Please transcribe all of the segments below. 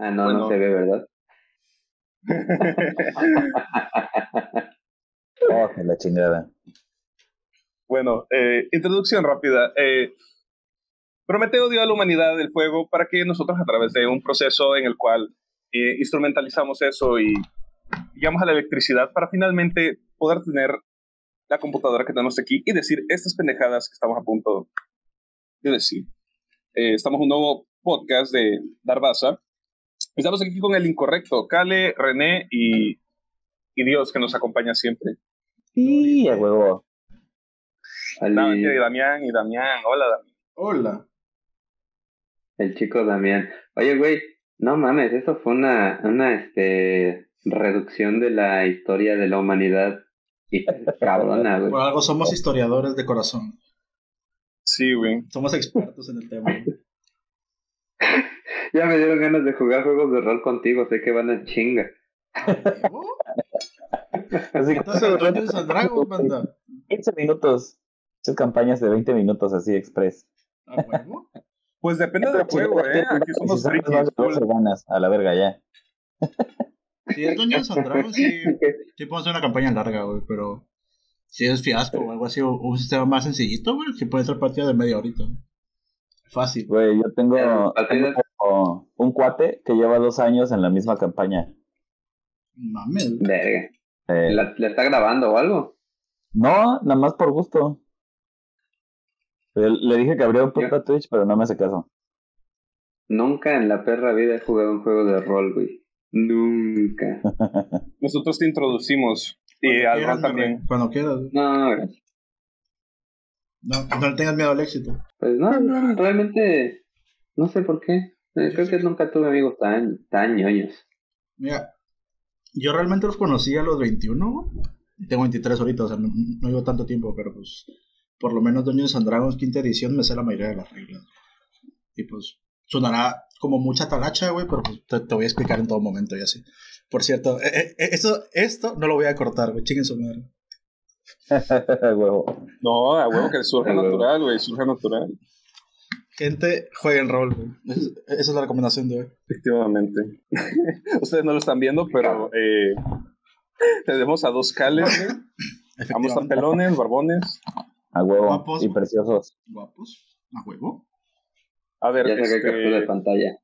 Ah, no, no se ve, ¿verdad? oh, la chingada. Bueno, eh, introducción rápida. Eh, Prometeo dio a la humanidad el fuego para que nosotros a través de un proceso en el cual eh, instrumentalizamos eso y llegamos a la electricidad para finalmente poder tener la computadora que tenemos aquí y decir estas pendejadas que estamos a punto de decir. Eh, estamos en un nuevo podcast de Darbaza. Estamos aquí con el incorrecto, Kale, René y, y Dios que nos acompaña siempre. Sí, a huevo. y Damián, y Damián. Hola, Damián. Hola. El chico Damián. Oye, güey, no mames, eso fue una, una este, reducción de la historia de la humanidad. Y cabrona, güey. Por algo somos historiadores de corazón. Sí, güey. Somos expertos en el tema. ya me dieron ganas de jugar juegos de rol contigo, sé que van a chinga. así que Dungeons Dragons, banda. 15 minutos. Esas campañas de 20 minutos así express. ¿A huevo? Pues depende del juego, ¿eh? Aquí somos frikis. ganas, a la verga ya. Si es Dungeons and Dragons, sí, sí podemos hacer una campaña larga, güey, pero si es fiasco o algo así, o un sistema más sencillito, güey, sí puede ser partida de media horita. Fácil. Güey, yo tengo, tengo, un cuate que lleva dos años en la misma campaña. Mames. Verga. Eh, ¿Le está grabando o algo? No, nada más por gusto. Le dije que abrió un puta Twitch, pero no me hace caso. Nunca en la perra vida he jugado un juego de rol, güey. Nunca. Nosotros te introducimos. Y al rol también. Cuando quieras. No, no, no, le tengas miedo al éxito. Pues no, no, realmente no sé por qué. Eh, creo que nunca tuve amigos tan, tan ñoños. Mira, yo realmente los conocí a los 21. Tengo 23 ahorita, o sea, no, no llevo tanto tiempo, pero pues por lo menos Dungeons and Dragons quinta edición me sé la mayoría de las reglas. Y pues sonará como mucha talacha, güey, pero pues te, voy a explicar en todo momento y así. Por cierto, eh, eh, esto, esto no lo voy a cortar, güey, chinguen su madre. huevo. No, a huevo que surja natural, güey, surja natural. Gente, jueguen rol, güey. Esa es la recomendación de hoy. Efectivamente. Ustedes no lo están viendo, pero eh, tenemos a dos cales, güey. Vamos a pelones, barbones. A huevo. Guapos. Y preciosos. Guapos. A huevo. A ver, ya saqué este... captura de pantalla.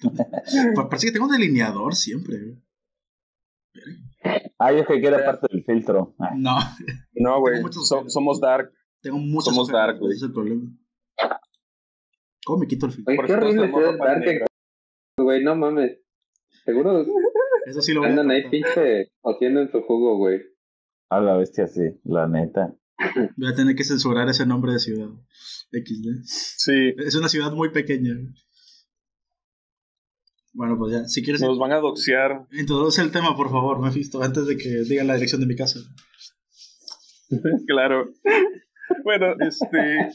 Parece que tengo un delineador siempre. Ah, yo que era parte del filtro. Ah. No. No, güey. somos dark. Tengo muchos. Somos dark, güey. Ese es el problema. ¿Cómo me quito el filtro? Oye, qué horrible es güey. No mames. Seguro. Eso sí lo voy Andan ahí pinche haciendo en su jugo, güey. A la bestia, sí. La neta. Voy a tener que censurar ese nombre de ciudad. XD. Sí. Es una ciudad muy pequeña. Bueno, pues ya, si quieres. Nos van a doxear. Introduce el tema, por favor, Mephisto, antes de que digan la dirección de mi casa. claro. Bueno, este.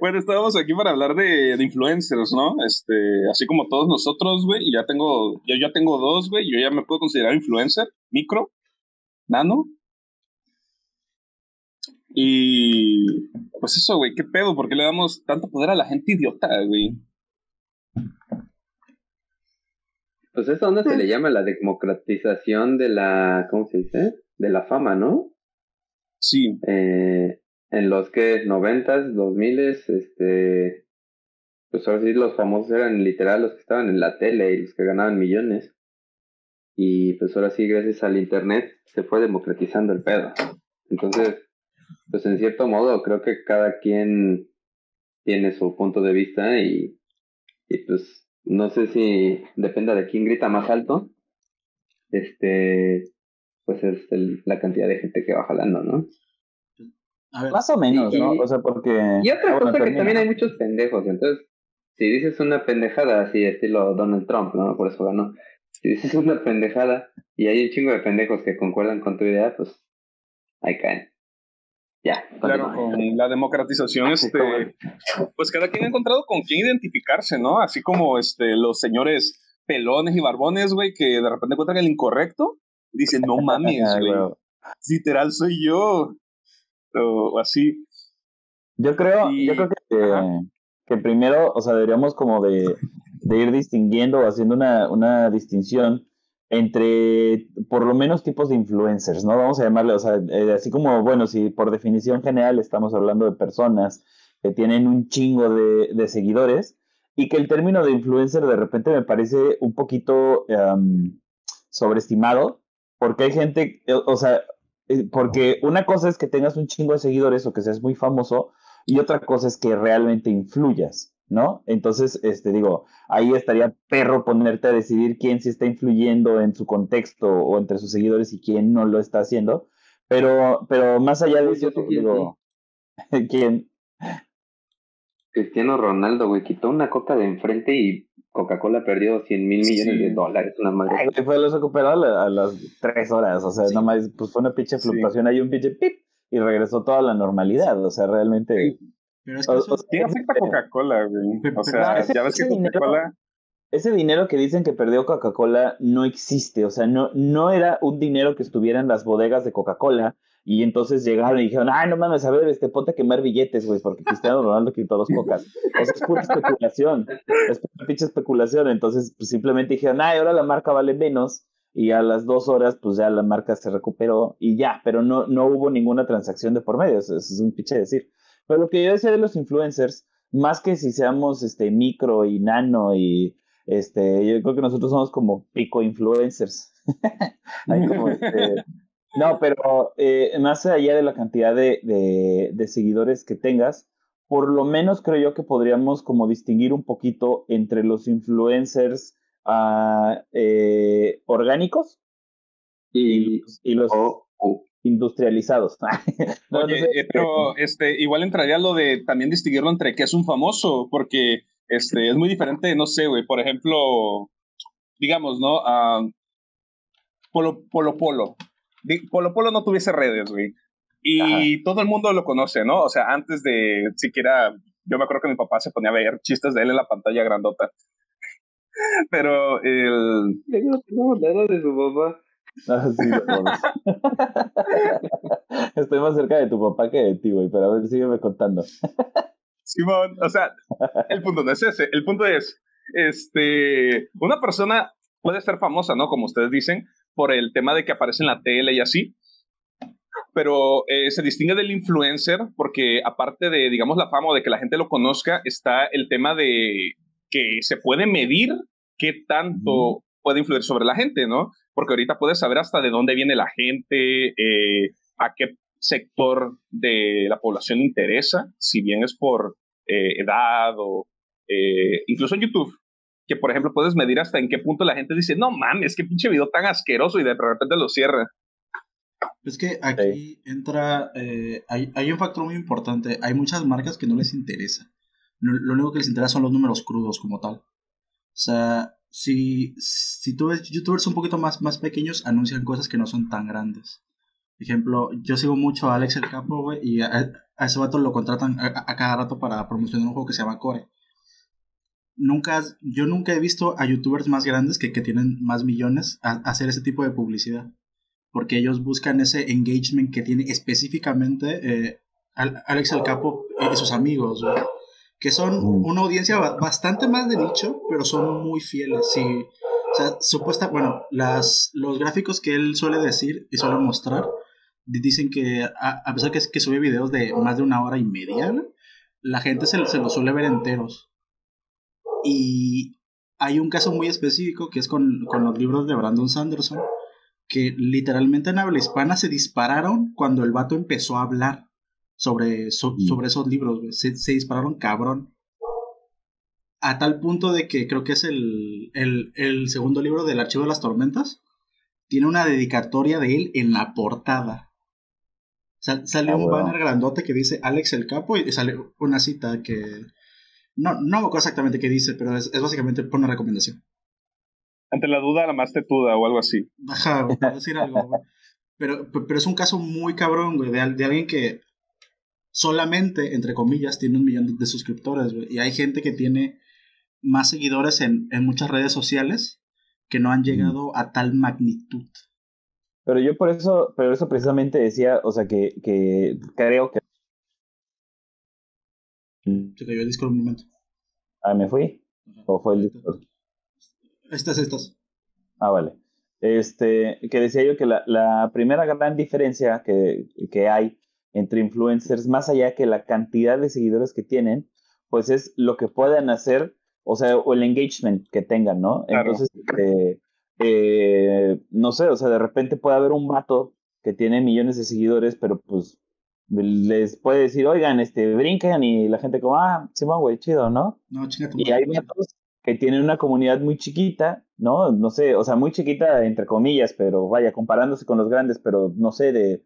Bueno, estábamos aquí para hablar de, de, influencers, ¿no? Este, así como todos nosotros, güey, y ya tengo, yo ya tengo dos, güey, yo ya me puedo considerar influencer, micro, nano. Y pues eso, güey, qué pedo, ¿por qué le damos tanto poder a la gente idiota, güey? Pues eso dónde se le llama la democratización de la, ¿cómo se dice? De la fama, ¿no? Sí. Eh, en los que noventas, dos miles, este, pues ahora sí los famosos eran literal los que estaban en la tele y los que ganaban millones. Y pues ahora sí, gracias al internet, se fue democratizando el pedo. Entonces, pues en cierto modo, creo que cada quien tiene su punto de vista y, y pues no sé si dependa de quién grita más alto, este, pues es la cantidad de gente que va jalando, ¿no? Más o menos, ¿no? O sea, porque... Y otra cosa que también hay muchos pendejos, entonces, si dices una pendejada así, estilo Donald Trump, ¿no? Por eso ganó. Si dices una pendejada y hay un chingo de pendejos que concuerdan con tu idea, pues ahí caen. Ya. Claro, con la democratización, este, pues cada quien ha encontrado con quién identificarse, ¿no? Así como este, los señores pelones y barbones, güey, que de repente encuentran el incorrecto y dicen, no mames, güey. Literal soy yo. O, así. Yo creo, yo creo que, que primero, o sea, deberíamos como de, de ir distinguiendo o haciendo una, una distinción entre por lo menos tipos de influencers, ¿no? Vamos a llamarle, o sea, eh, así como, bueno, si por definición general estamos hablando de personas que tienen un chingo de, de seguidores y que el término de influencer de repente me parece un poquito em, sobreestimado, porque hay gente, eh, o sea, porque una cosa es que tengas un chingo de seguidores o que seas muy famoso y otra cosa es que realmente influyas. ¿no? Entonces, este, digo, ahí estaría perro ponerte a decidir quién sí está influyendo en su contexto o entre sus seguidores y quién no lo está haciendo. Pero, pero más allá de eso, digo, ¿quién? Cristiano Ronaldo, güey, quitó una coca de enfrente y Coca-Cola perdió 100 mil millones de dólares, una madre. fue lo recuperó a, las tres horas, o sea, nomás, pues fue una pinche fluctuación, ahí un pinche pip, y regresó toda la normalidad, o sea, realmente... Pero es que eso, ¿Quién afecta a Coca-Cola, güey? O sea, ya ves que Coca-Cola... Ese dinero que dicen que perdió Coca-Cola no existe, o sea, no, no era un dinero que estuviera en las bodegas de Coca-Cola y entonces llegaron y dijeron, ay, no mames, a ver, este, ponte a quemar billetes, güey, porque Cristiano Ronaldo quitó dos cocas. Eso es pura especulación, es pura pinche especulación. Entonces, pues, simplemente dijeron, ay, ahora la marca vale menos y a las dos horas, pues ya la marca se recuperó y ya, pero no, no hubo ninguna transacción de por medio, eso es un pinche decir. Pero lo que yo decía de los influencers, más que si seamos este micro y nano y este, yo creo que nosotros somos como pico influencers. Este, no, pero eh, más allá de la cantidad de, de, seguidores que tengas, por lo menos creo yo que podríamos como distinguir un poquito entre los influencers uh, eh, orgánicos y, y los, industrializados. Oye, eh, pero este, igual entraría lo de también distinguirlo entre qué es un famoso, porque este, es muy diferente, no sé, güey, por ejemplo, digamos, ¿no? Uh, Polo Polo Polo. Polo Polo no tuviese redes, güey. Y todo el mundo lo conoce, ¿no? O sea, antes de siquiera, yo me acuerdo que mi papá se ponía a ver chistes de él en la pantalla grandota. Pero el... no tengo nada de su papá. Ah, Estoy más cerca de tu papá que de ti, güey, pero a ver, sígueme contando. Simón, o sea, el punto no es ese, el punto es, este, una persona puede ser famosa, ¿no? Como ustedes dicen, por el tema de que aparece en la tele y así, pero eh, se distingue del influencer porque aparte de, digamos, la fama o de que la gente lo conozca, está el tema de que se puede medir qué tanto puede influir sobre la gente, ¿no? porque ahorita puedes saber hasta de dónde viene la gente, eh, a qué sector de la población interesa, si bien es por eh, edad o eh, incluso en YouTube, que por ejemplo puedes medir hasta en qué punto la gente dice, no mames, qué pinche video tan asqueroso y de repente lo cierra. Es que aquí entra, hay, hay, un factor muy importante, hay muchas marcas que no les interesa, lo único que les interesa son los números crudos como tal. O sea, si, si tú ves youtubers un poquito más, más pequeños, anuncian cosas que no son tan grandes. Por ejemplo, yo sigo mucho a Alex el Capo, güey, y a, ese vato lo contratan a, cada rato para promocionar un juego que se llama Core. Nunca, yo nunca he visto a youtubers más grandes que, que tienen más millones a, hacer ese tipo de publicidad. Porque ellos buscan ese engagement que tiene específicamente eh, Alex el Capo y sus amigos, que son una audiencia bastante más de nicho, pero son muy fieles. Sí. O sea, supuesta, bueno, las, los gráficos que él suele decir y suele mostrar, dicen que a, pesar que, que sube videos de más de una hora y media, la gente se, se los suele ver enteros. Y hay un caso muy específico que es con, con los libros de Brandon Sanderson, que literalmente en habla hispana se dispararon cuando el vato empezó a hablar sobre, mm. sobre esos libros, Se, dispararon cabrón. A tal punto de que creo que es el, el, segundo libro del Archivo de las Tormentas. Tiene una dedicatoria de él en la portada. sale ah, un banner grandote que dice Alex el Capo y sale una cita que... No, no me acuerdo exactamente qué dice, pero es, básicamente por una recomendación. Ante la duda, la más tetuda o algo así. Ajá, decir algo, Pero, pero es un caso muy cabrón, güey, de, de alguien que solamente, entre comillas, tiene un millón de, suscriptores, Y hay gente que tiene más seguidores en, muchas redes sociales que no han llegado a tal magnitud. Pero yo por eso, pero eso precisamente decía, o sea, que, que creo que... Se cayó el disco un momento. Ah, ¿me fui? ¿O fue el Discord? Estas, estas. Ah, vale. Este, que decía yo que la, la primera gran diferencia que, que hay entre influencers, más allá que la cantidad de seguidores que tienen, pues es lo que puedan hacer, o sea, o el engagement que tengan, ¿no? Claro. Entonces, eh, eh, no sé, o sea, de repente puede haber un vato que tiene millones de seguidores, pero pues les puede decir, oigan, este, brinquen y la gente como, ah, sí, va, güey, chido, ¿no? No, chinga tu Y hay vatos que tienen una comunidad muy chiquita, ¿no? No sé, o sea, muy chiquita entre comillas, pero vaya, comparándose con los grandes, pero no sé, de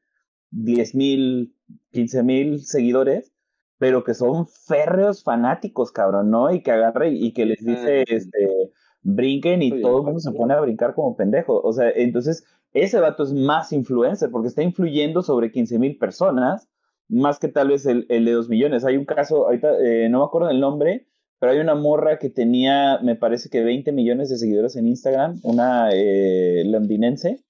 10 mil, 15 mil seguidores, pero que son férreos fanáticos, cabrón, ¿no? Y que agarre y que les dice, este, brinquen y Oye, todo el mundo se pone a brincar como pendejo. O sea, entonces, ese vato es más influencer porque está influyendo sobre 15 mil personas, más que tal vez el, el de 2 millones. Hay un caso, ahorita eh, no me acuerdo del nombre, pero hay una morra que tenía, me parece que 20 millones de seguidores en Instagram, una eh, londinense,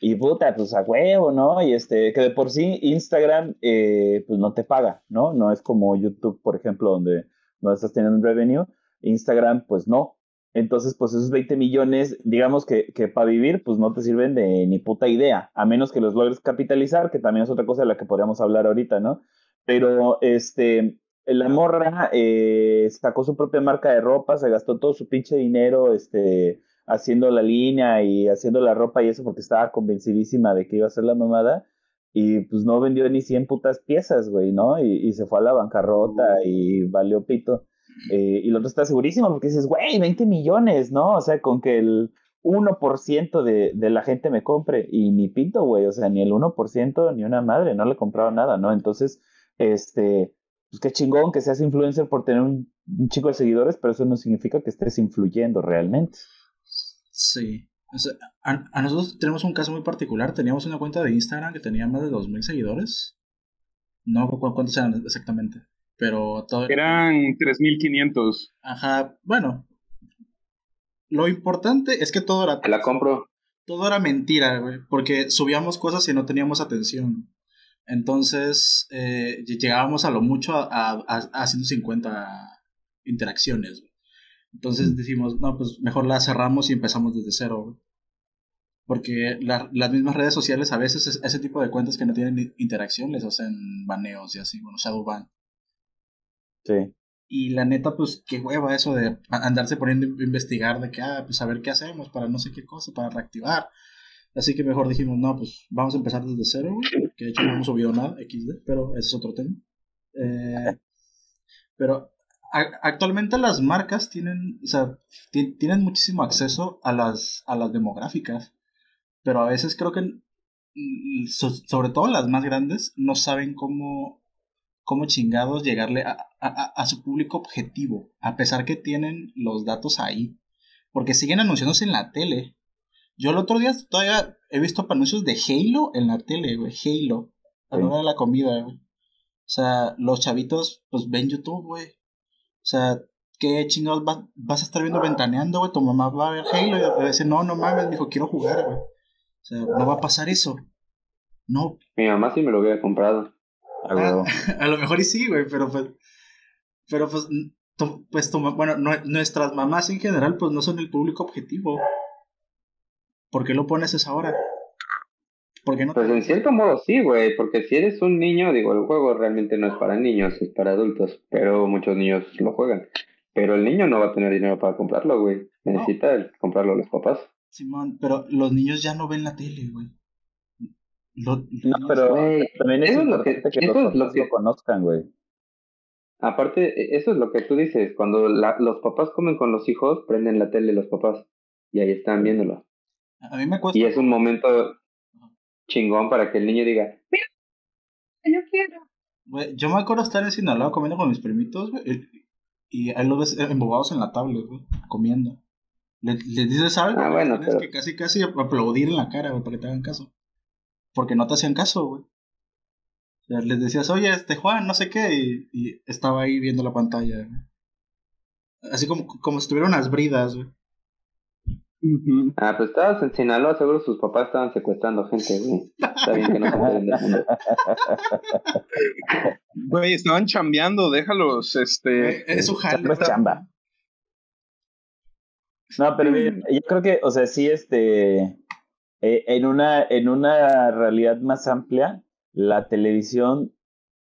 y puta, pues a huevo, ¿no? Y este, que de por sí Instagram, eh, pues no te paga, ¿no? No es como YouTube, por ejemplo, donde no estás teniendo un revenue. Instagram, pues no. Entonces, pues esos 20 millones, digamos que, que para vivir, pues no te sirven de ni puta idea, a menos que los logres capitalizar, que también es otra cosa de la que podríamos hablar ahorita, ¿no? Pero, este, la morra eh, sacó su propia marca de ropa, se gastó todo su pinche dinero, este, haciendo la línea y haciendo la ropa y eso porque estaba convencidísima de que iba a ser la mamada y pues no vendió ni 100 putas piezas, güey, ¿no? Y, y se fue a la bancarrota y valió pito. Eh, y el otro está segurísimo porque dices, güey, 20 millones, ¿no? O sea, con que el 1% de, de la gente me compre y ni pito, güey, o sea, ni el 1% ni una madre, no le compraron nada, ¿no? Entonces, este, pues qué chingón que seas influencer por tener un, chico de seguidores, pero eso no significa que estés influyendo realmente. Sí. O sea, a, nosotros tenemos un caso muy particular. Teníamos una cuenta de Instagram que tenía más de 2.000 seguidores. No cu- cu- cuántos eran exactamente. Pero todo Eran 3.500. Ajá, bueno. Lo importante es que todo era, Te la compro. todo era mentira, güey. Porque subíamos cosas y no teníamos atención. Entonces, eh, ll- llegábamos a lo mucho a, a, a 150 interacciones, güey. Entonces decimos, no, pues mejor la cerramos y empezamos desde cero, güey. Porque la- las mismas redes sociales a veces es- ese tipo de cuentas que no tienen interacción les hacen baneos y así, bueno, shadow ban. Sí. Y la neta, pues qué hueva eso de andarse poniendo a investigar de que, ah, pues a ver qué hacemos para no sé qué cosa, para reactivar. Así que mejor dijimos, no, pues vamos a empezar desde cero, que de hecho no hemos subido nada, XD, pero ese es otro tema. Eh, pero actualmente las marcas tienen, o sea, ti- tienen muchísimo acceso a las, a las demográficas, pero a veces creo que, mm, so- sobre todo las más grandes, no saben cómo, cómo chingados llegarle a, a- a- a su público objetivo, a pesar que tienen los datos ahí, porque siguen anunciándose en la tele. Yo el otro día todavía he visto anuncios de Halo en la tele, güey, Halo, a la hora de la comida, güey. O sea, los chavitos, pues ven YouTube, güey. O sea, ¿qué chingados vas, vas a estar viendo ventaneando, güey? Tu mamá va a ver Halo y va a decir, no, no mames, dijo, quiero jugar, güey. O sea, no va a pasar eso. No, Mi mamá sí me lo hubiera comprado. A huevo. a lo mejor y sí, güey, pero pues. Pero pues. pues bueno, nue- nuestras mamás en general, pues no son el público objetivo. ¿Por qué lo pones esa hora? ¿Por qué no Pues en cierto modo sí, güey, porque si eres un niño, digo, el juego realmente no es para niños, es para adultos, pero muchos niños lo juegan. Pero el niño no va a tener dinero para comprarlo, güey. Necesita el- comprarlo los papás. Simón, pero los niños ya no ven la tele, güey. Lo- No, pero Güey, también es eso es lo importante que- que, los es lo que- lo conozcan, güey. Aparte, e- eso es lo que tú dices, cuando la- los papás comen con los hijos, prenden la tele los papás y ahí están viéndolo. A mí me cuesta. Y es un momento chingón para que el niño diga, mira, yo quiero. Güey, yo me acuerdo estar en Sinaloa comiendo con mis primitos, güey. y- Y ahí los ves embobados en la tablet, güey, comiendo. Le- Les, dices algo, Ah, bueno, tienes pero- que casi casi aplaudir en la cara, güey, para que te hagan caso. Porque no te hacían caso, güey. O sea, les decías, oye, este Juan, no sé qué, y, y estaba ahí viendo la pantalla, güey. Así como, como si tuvieran unas bridas, güey. Ah, pues estabas en Sinaloa, seguro sus papás estaban secuestrando gente, güey. Está bien que no se. Güey, estaban chambeando, déjalos, este... Es su jale. Chamba. No, pero bien, yo creo que, o sea, sí, este, eh, en, una, en una realidad más amplia, la televisión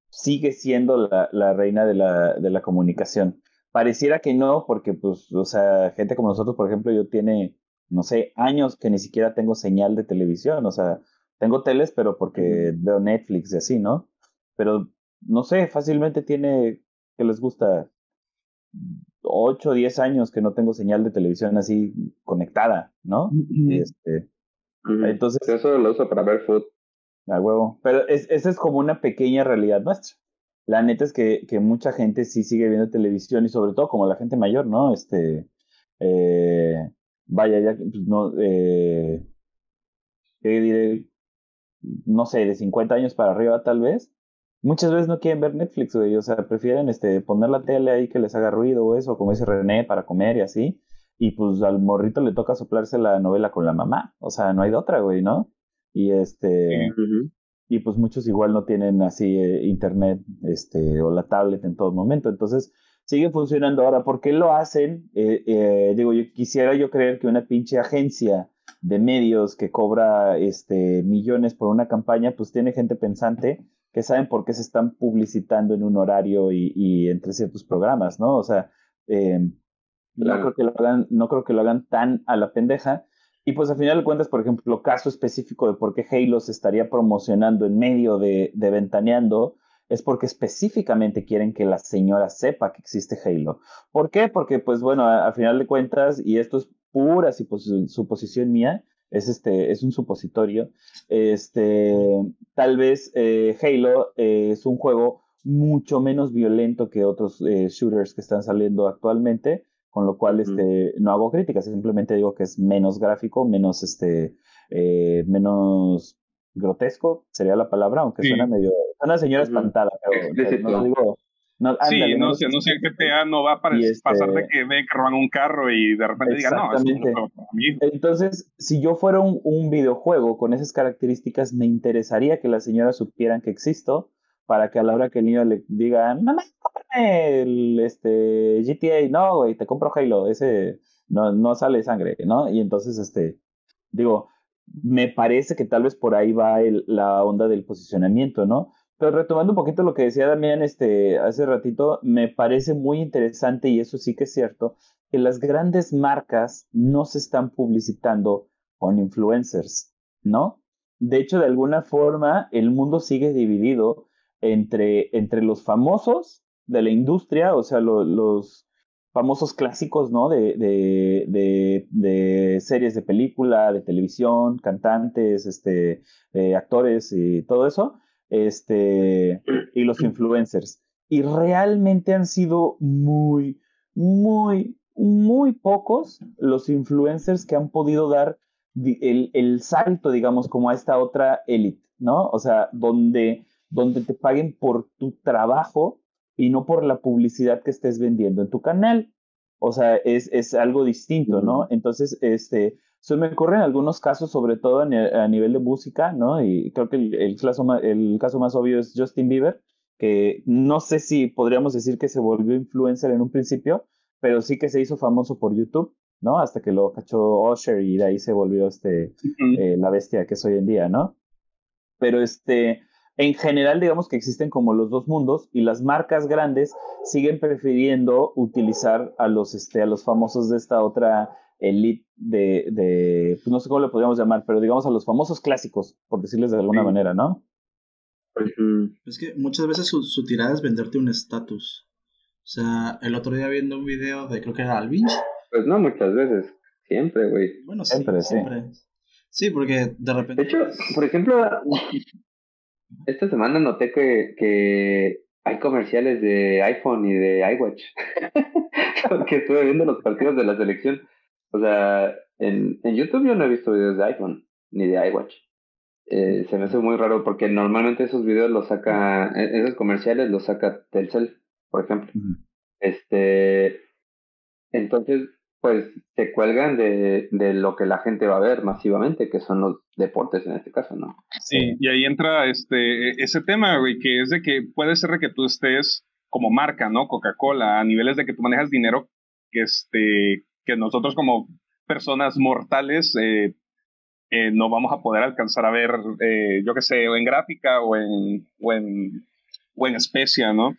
sigue siendo la, la reina de la, de la comunicación. Pareciera que no, porque, pues, o sea, gente como nosotros, por ejemplo, yo tiene, no sé, años que ni siquiera tengo señal de televisión, o sea, tengo teles, pero porque veo Netflix y así, ¿no? Pero, no sé, fácilmente tiene que les gusta 8 o 10 años que no tengo señal de televisión así conectada, ¿no? este, entonces... Eso lo uso para ver food. A huevo. Pero es, esa es como una pequeña realidad nuestra. La neta es que, que, mucha gente sí sigue viendo televisión y sobre todo como la gente mayor, ¿no? Este, eh, vaya, ya, pues, no, eh, ¿qué diré? No sé, de 50 años para arriba tal vez, muchas veces no quieren ver Netflix, güey, o sea, prefieren este, poner la tele ahí que les haga ruido o eso, como dice René, para comer y así, y pues al morrito le toca soplarse la novela con la mamá, o sea, no hay de otra, güey, ¿no? Y este, y pues muchos igual no tienen así eh, internet, este, o la tablet en todo momento, entonces sigue funcionando ahora, ¿por qué lo hacen? Eh, eh, digo, yo quisiera yo creer que una pinche agencia de medios que cobra este millones por una campaña, pues tiene gente pensante que saben por qué se están publicitando en un horario y, entre ciertos programas, ¿no? O sea, eh, no, creo que lo hagan, no creo que lo hagan tan a la pendeja. Y pues al final de cuentas, por ejemplo, caso específico de por qué Halo se estaría promocionando en medio de, de Ventaneando, es porque específicamente quieren que la señora sepa que existe Halo. ¿Por qué? Porque, pues bueno, al final de cuentas, y esto es pura suposición mía, es este, es un supositorio. Este, tal vez eh, Halo eh, es un juego mucho menos violento que otros eh, shooters que están saliendo actualmente, con lo cual este, no hago críticas, simplemente digo que es menos gráfico, menos este, menos grotesco, sería la palabra, aunque suena medio, una señora espantada, pero no digo, sí, no, sé, no sé, el GTA no va a pasar de este que ve que roban un carro y de repente digan, no, es un Entonces, si yo fuera un, videojuego con esas características, me interesaría que las señoras supieran que existo para que a la hora que el niño le diga, mamá, el este, GTA, no, güey, te compro Halo, ese no, no sale sangre, ¿no? Y entonces, este, digo, me parece que tal vez por ahí va la onda del posicionamiento, ¿no? Pero retomando un poquito lo que decía Damián este, hace ratito, me parece muy interesante, y eso sí que es cierto, que las grandes marcas no se están publicitando con influencers, ¿no? De hecho, de alguna forma, el mundo sigue dividido entre, entre los famosos de la industria, o sea, los famosos clásicos, ¿no? De, de, de, de, series de película, de televisión, cantantes, este, eh, actores y todo eso este, y los influencers. Y realmente han sido muy, muy, muy pocos los influencers que han podido dar el, el salto, digamos, como a esta otra élite, ¿no? O sea, donde, donde te paguen por tu trabajo y no por la publicidad que estés vendiendo en tu canal. O sea, es, es algo distinto, ¿no? Entonces, este, se me ocurren algunos casos, sobre todo a nivel de música, ¿no? Y creo que el, caso más, el caso más obvio es Justin Bieber, que no sé si podríamos decir que se volvió influencer en un principio, pero sí que se hizo famoso por YouTube, ¿no? Hasta que lo cachó Usher y de ahí se volvió este, eh, la bestia que es hoy en día, ¿no? Pero este, en general, digamos que existen como los dos mundos y las marcas grandes siguen prefiriendo utilizar a los, este, a los famosos de esta otra elite de, de pues no sé cómo le podríamos llamar, pero digamos a los famosos clásicos, por decirles de alguna manera, ¿no? Es que muchas veces su, su tirada es venderte un estatus. O sea, el otro día viendo un video de, creo que era Alvin. Pues no muchas veces, siempre, güey. Bueno, siempre, siempre. Sí. porque de repente... De hecho, por ejemplo, esta semana noté que, que hay comerciales de iPhone y de iWatch. porque estuve viendo los partidos de la selección. O sea, en, en YouTube yo no he visto videos de iPhone ni de iWatch. Eh, se me hace muy raro porque normalmente esos videos los saca, e, esos comerciales los saca Telcel, por ejemplo. Este, entonces, pues se cuelgan de, de lo que la gente va a ver masivamente, que son los deportes en este caso, ¿no? Sí, y ahí entra este, ese tema, güey, que es de que puede ser que tú estés como marca, ¿no? Coca-Cola, a niveles de que tú manejas dinero que este que nosotros como personas mortales eh, eh, no vamos a poder alcanzar a ver, eh, yo qué sé, o en gráfica o en, o en, o en especia, ¿no?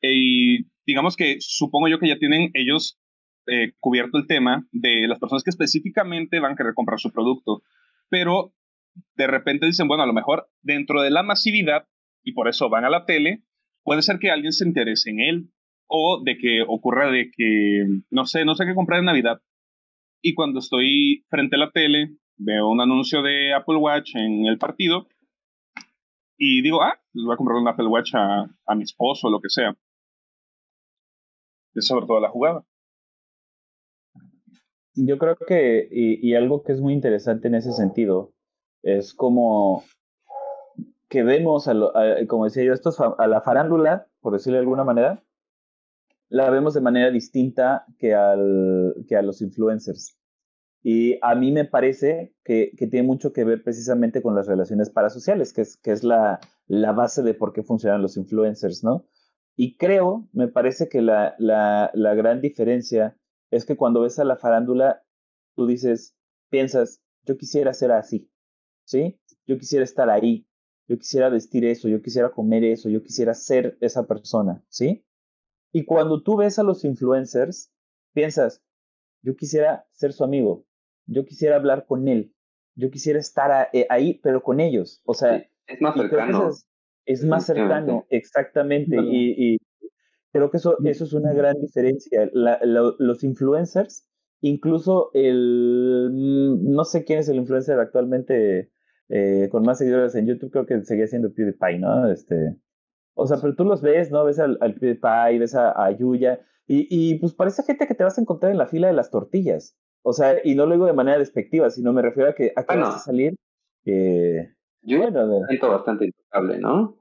Y digamos que supongo yo que ya tienen ellos cubierto el tema de las personas que específicamente van a querer comprar su producto, pero de repente dicen, bueno, a lo mejor dentro de la masividad, y por eso van a la tele, puede ser que alguien se interese en él, o de que ocurra de que, no sé, no sé qué comprar en Navidad, y cuando estoy frente a la tele, veo un anuncio de Apple Watch en el partido y digo, ah, les voy a comprar un Apple Watch a, a mi esposo o lo que sea. Es sobre todo la jugada. Yo creo que, y, algo que es muy interesante en ese sentido, es como que vemos, a, lo, a como decía yo, esto a la farándula, por decirlo de alguna manera, la vemos de manera distinta que, al, que a los influencers. Y a mí me parece que, que, tiene mucho que ver precisamente con las relaciones parasociales, que es, que es la, la base de por qué funcionan los influencers, ¿no? Y creo, me parece que la, la, la gran diferencia es que cuando ves a la farándula, tú dices, piensas, yo quisiera ser así, ¿sí? Yo quisiera estar ahí, yo quisiera vestir eso, yo quisiera comer eso, yo quisiera ser esa persona, ¿sí? Y cuando tú ves a los influencers, piensas, yo quisiera ser su amigo, yo quisiera hablar con él, yo quisiera estar eh, ahí, pero con ellos. O sea, es más cercano. Es, más cercano, exactamente. Y, creo que eso, eso es una gran diferencia. los influencers, incluso el, mm, no sé quién es el influencer actualmente eh, con más seguidores en YouTube, creo que seguía siendo PewDiePie, ¿no? Este, o sea, pero tú los ves, ¿no? Ves al, al PewDiePie, ves a, Yuya, y, y pues parece gente que te vas a encontrar en la fila de las tortillas. O sea, y no lo digo de manera despectiva, sino me refiero a que acabas de salir. Eh, yo bueno, me siento bastante intocable, ¿no?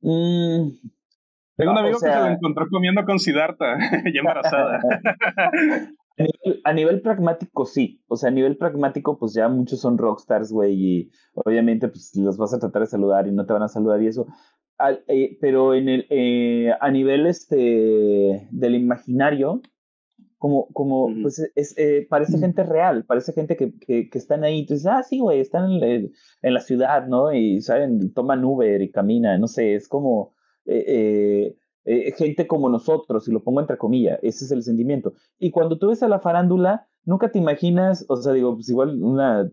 Mm, Tengo un amigo que se lo encontró comiendo con Siddhartha, ya embarazada. a, nivel, pragmático, sí. O sea, a nivel pragmático, pues ya muchos son rockstars, güey, y obviamente pues los vas a tratar de saludar y no te van a saludar y eso. Eh, pero en el, eh, a nivel este, del imaginario, como, como pues es, eh, parece gente real, parece gente que, que, que están ahí, entonces, ah, sí, güey, están en, en, la ciudad, ¿no? Y, ¿saben? Toman Uber y caminan, no sé, es como gente como nosotros, y lo pongo entre comillas, ese es el sentimiento. Y cuando tú ves a la farándula, nunca te imaginas, o sea, digo, pues igual una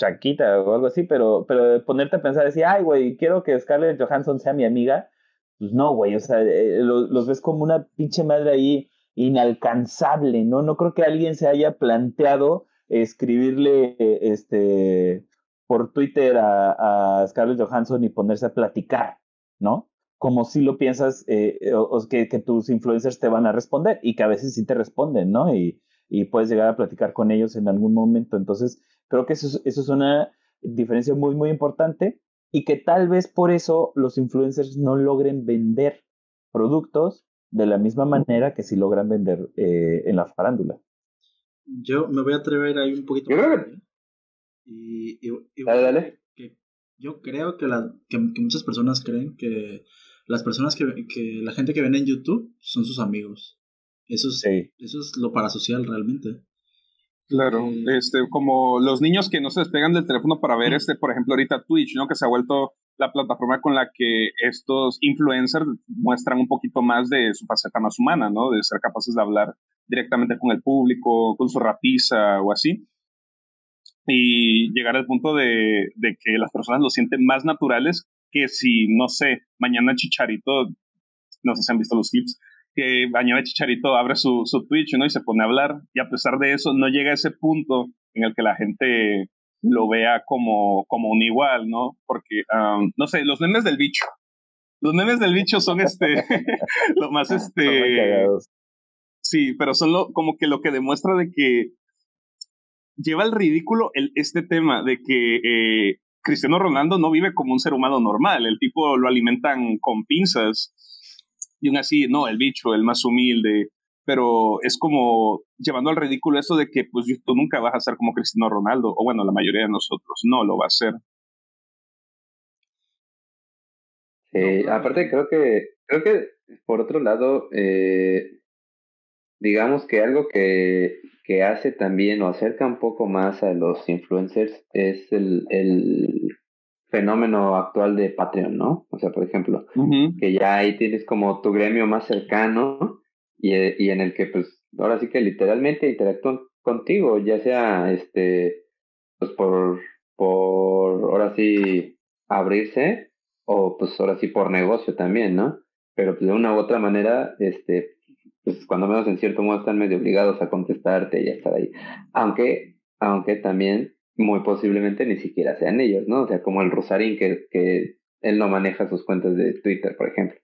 chaquita o algo así, pero, pero ponerte a pensar, decir, ay, güey, quiero que Scarlett Johansson sea mi amiga, pues no, güey, o sea, eh, los, ves como una pinche madre ahí inalcanzable, ¿no? No creo que alguien se haya planteado escribirle este por Twitter a, a Scarlett Johansson y ponerse a platicar, ¿no? Como si lo piensas, eh, o, que, que, tus influencers te van a responder y que a veces sí te responden, ¿no? Y, y puedes llegar a platicar con ellos en algún momento. Entonces, creo que eso, eso es una diferencia muy, muy importante y que tal vez por eso los influencers no logren vender productos de la misma manera que si logran vender eh, en la farándula. Yo me voy a atrever ahí un poquito más. Y, y, dale, dale. Que yo creo que, la, que, muchas personas creen que las personas que, que la gente que ven en YouTube son sus amigos. Eso es, eso es lo parasocial realmente. Claro, eh, este, como los niños que no se despegan del teléfono para ver, este, por ejemplo, ahorita Twitch, ¿no? Que se ha vuelto la plataforma con la que estos influencers muestran un poquito más de su faceta más humana, ¿no? De ser capaces de hablar directamente con el público, con su rapiza o así. Y llegar al punto de, de que las personas lo sienten más naturales que si, no sé, mañana Chicharito, no sé si han visto los clips, que Bañame Chicharito abre su, su Twitch ¿no? y se pone a hablar y a pesar de eso no llega a ese punto en el que la gente lo vea como, como un igual, ¿no? Porque, no sé, los memes del bicho. Los memes del bicho son este, lo más este... Sí, pero son lo, como que lo que demuestra de que lleva al ridículo el, este tema de que eh, Cristiano Ronaldo no vive como un ser humano normal. El tipo lo alimentan con pinzas y aún así, no, el bicho, el más humilde, pero es como llevando al ridículo eso de que pues tú nunca vas a ser como Cristiano Ronaldo, o bueno, la mayoría de nosotros no lo va a hacer. aparte creo que, creo que por otro lado, eh, digamos que algo que, que hace también o acerca un poco más a los influencers es el, el fenómeno actual de Patreon, ¿no? O sea, por ejemplo, que ya ahí tienes como tu gremio más cercano y, y en el que pues ahora sí que literalmente interactúan contigo, ya sea este pues por por ahora sí abrirse o pues ahora sí por negocio también, ¿no? Pero pues de una u otra manera, este, pues cuando menos en cierto modo están medio obligados a contestarte y a estar ahí. Aunque, aunque también muy posiblemente ni siquiera sean ellos, ¿no? O sea, como el Rosarín que, que él no maneja sus cuentas de Twitter, por ejemplo.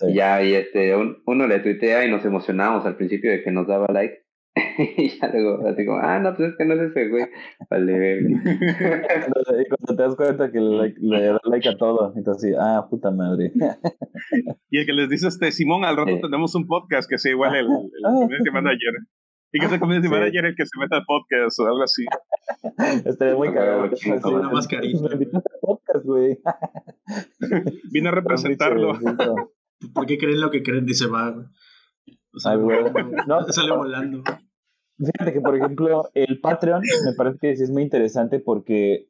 Y ya, y este, uno le tuitea y nos emocionamos al principio de que nos daba like, y ya luego, así como, ah, no, pues es que no es ese güey. Vale, y cuando te das cuenta que le, le da like a todo, entonces, ah, puta madre. y el que les dice este, Simón, al rato tenemos un podcast que sea igual el, el ah. community manager. Y que sea community sí. manager el que se meta al podcast o algo así. Estaría muy cagado. Con una mascarita. podcast, güey. Vine a representarlo. ¿Por qué creen lo que creen? Dice, va, o sea, no, sale volando. Fíjate que, por ejemplo, el Patreon me parece que es muy interesante porque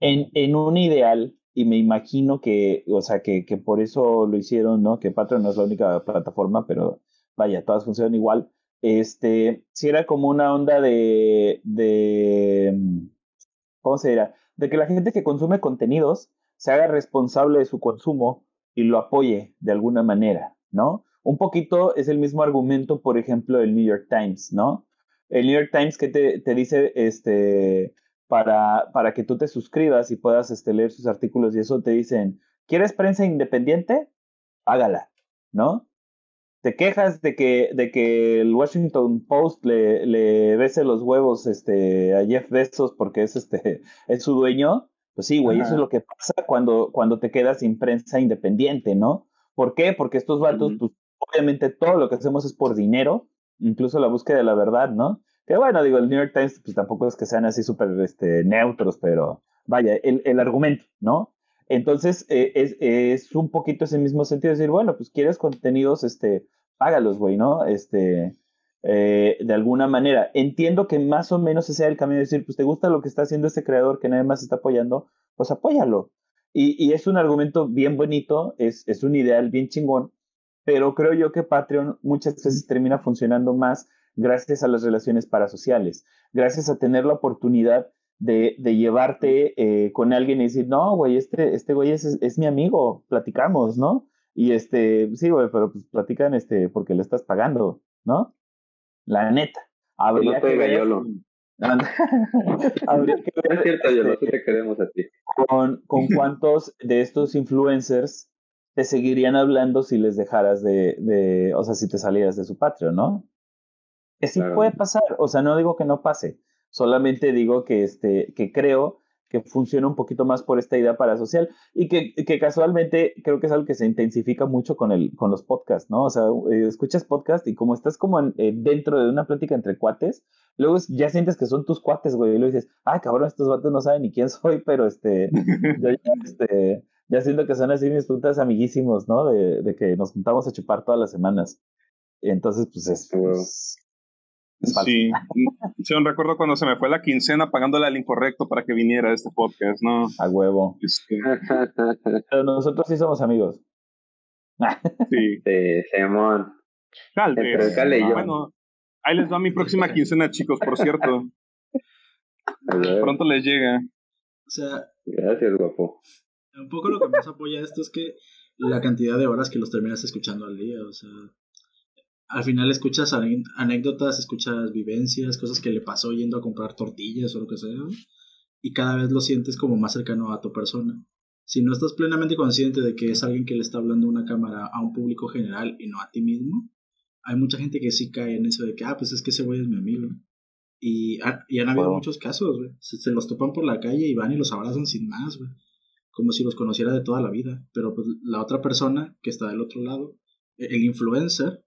en, en un ideal, y me imagino que, o sea, que, que por eso lo hicieron, ¿no? Que Patreon no es la única plataforma, pero vaya, todas funcionan igual. Este, si era como una onda de, de, ¿cómo se dirá? De que la gente que consume contenidos se haga responsable de su consumo y lo apoye de alguna manera, ¿no? Un poquito es el mismo argumento, por ejemplo, del New York Times, ¿no? El New York Times que te, te dice, este, para, para que tú te suscribas y puedas este, leer sus artículos y eso te dicen, ¿quieres prensa independiente? Hágala, ¿no? Te quejas de que, de que el Washington Post le, le bese los huevos este, a Jeff Bezos porque es, este, es su dueño. Pues sí, güey, eso es lo que pasa cuando, cuando te quedas sin prensa independiente, ¿no? ¿Por qué? Porque estos vatos, pues, obviamente todo lo que hacemos es por dinero, incluso la búsqueda de la verdad, ¿no? Que bueno, digo, el New York Times, pues tampoco es que sean así súper este, neutros, pero vaya, el, el argumento, ¿no? Entonces, eh, es, es, un poquito ese mismo sentido, de decir, bueno, pues quieres contenidos, este, págalos, güey, ¿no? Este, eh, de alguna manera. Entiendo que más o menos ese sea el camino de decir, pues te gusta lo que está haciendo este creador que nadie más está apoyando, pues apóyalo. Y, y es un argumento bien bonito, es, es un ideal bien chingón, pero creo yo que Patreon muchas veces termina funcionando más gracias a las relaciones parasociales, gracias a tener la oportunidad de, de llevarte eh, con alguien y decir, no, güey, este, este güey es, es, mi amigo, platicamos, ¿no? Y este, sí, güey, pero pues platican este, porque le estás pagando, ¿no? La neta. Habría no que ver... Habría que ver, es cierto, yo no te queremos a ti. Con, con cuántos de estos influencers te seguirían hablando si les dejaras de, de, o sea, si te salieras de su patrio, ¿no? Que sí puede pasar, o sea, no digo que no pase, solamente digo que, este, que creo que funciona un poquito más por esta idea parasocial y que, que casualmente creo que es algo que se intensifica mucho con, el, con los podcasts, ¿no? O sea, eh, escuchas podcast y como estás como en, eh, dentro de una plática entre cuates, luego ya sientes que son tus cuates, güey, y luego dices, ay, cabrón, estos vatos no saben ni quién soy, pero este, yo ya, este, ya siento que son así mis putas amiguísimos, ¿no? De, de, que nos juntamos a chupar todas las semanas. Entonces, pues es. Pues, es sí, sí, un recuerdo cuando se me fue la quincena pagándole al incorrecto para que viniera a este podcast, ¿no? A huevo. Es que... Pero nosotros sí somos amigos. sí. De Simón. Calde. Bueno, ahí les va mi próxima quincena, chicos, por cierto. Pronto les llega. O sea. Gracias, guapo. Un poco lo que más apoya esto es que la cantidad de horas que los terminas escuchando al día, o sea, al final escuchas anécdotas, escuchas vivencias, cosas que le pasó yendo a comprar tortillas o lo que sea, y cada vez lo sientes como más cercano a tu persona. Si no estás plenamente consciente de que es alguien que le está hablando a una cámara a un público general y no a ti mismo, hay mucha gente que sí cae en eso de que, ah, pues es que ese güey es mi amigo. Y, y han habido muchos casos, güey. Se, se, los topan por la calle y van y los abrazan sin más, güey como si los conociera de toda la vida, pero pues la otra persona que está del otro lado, e-, el influencer,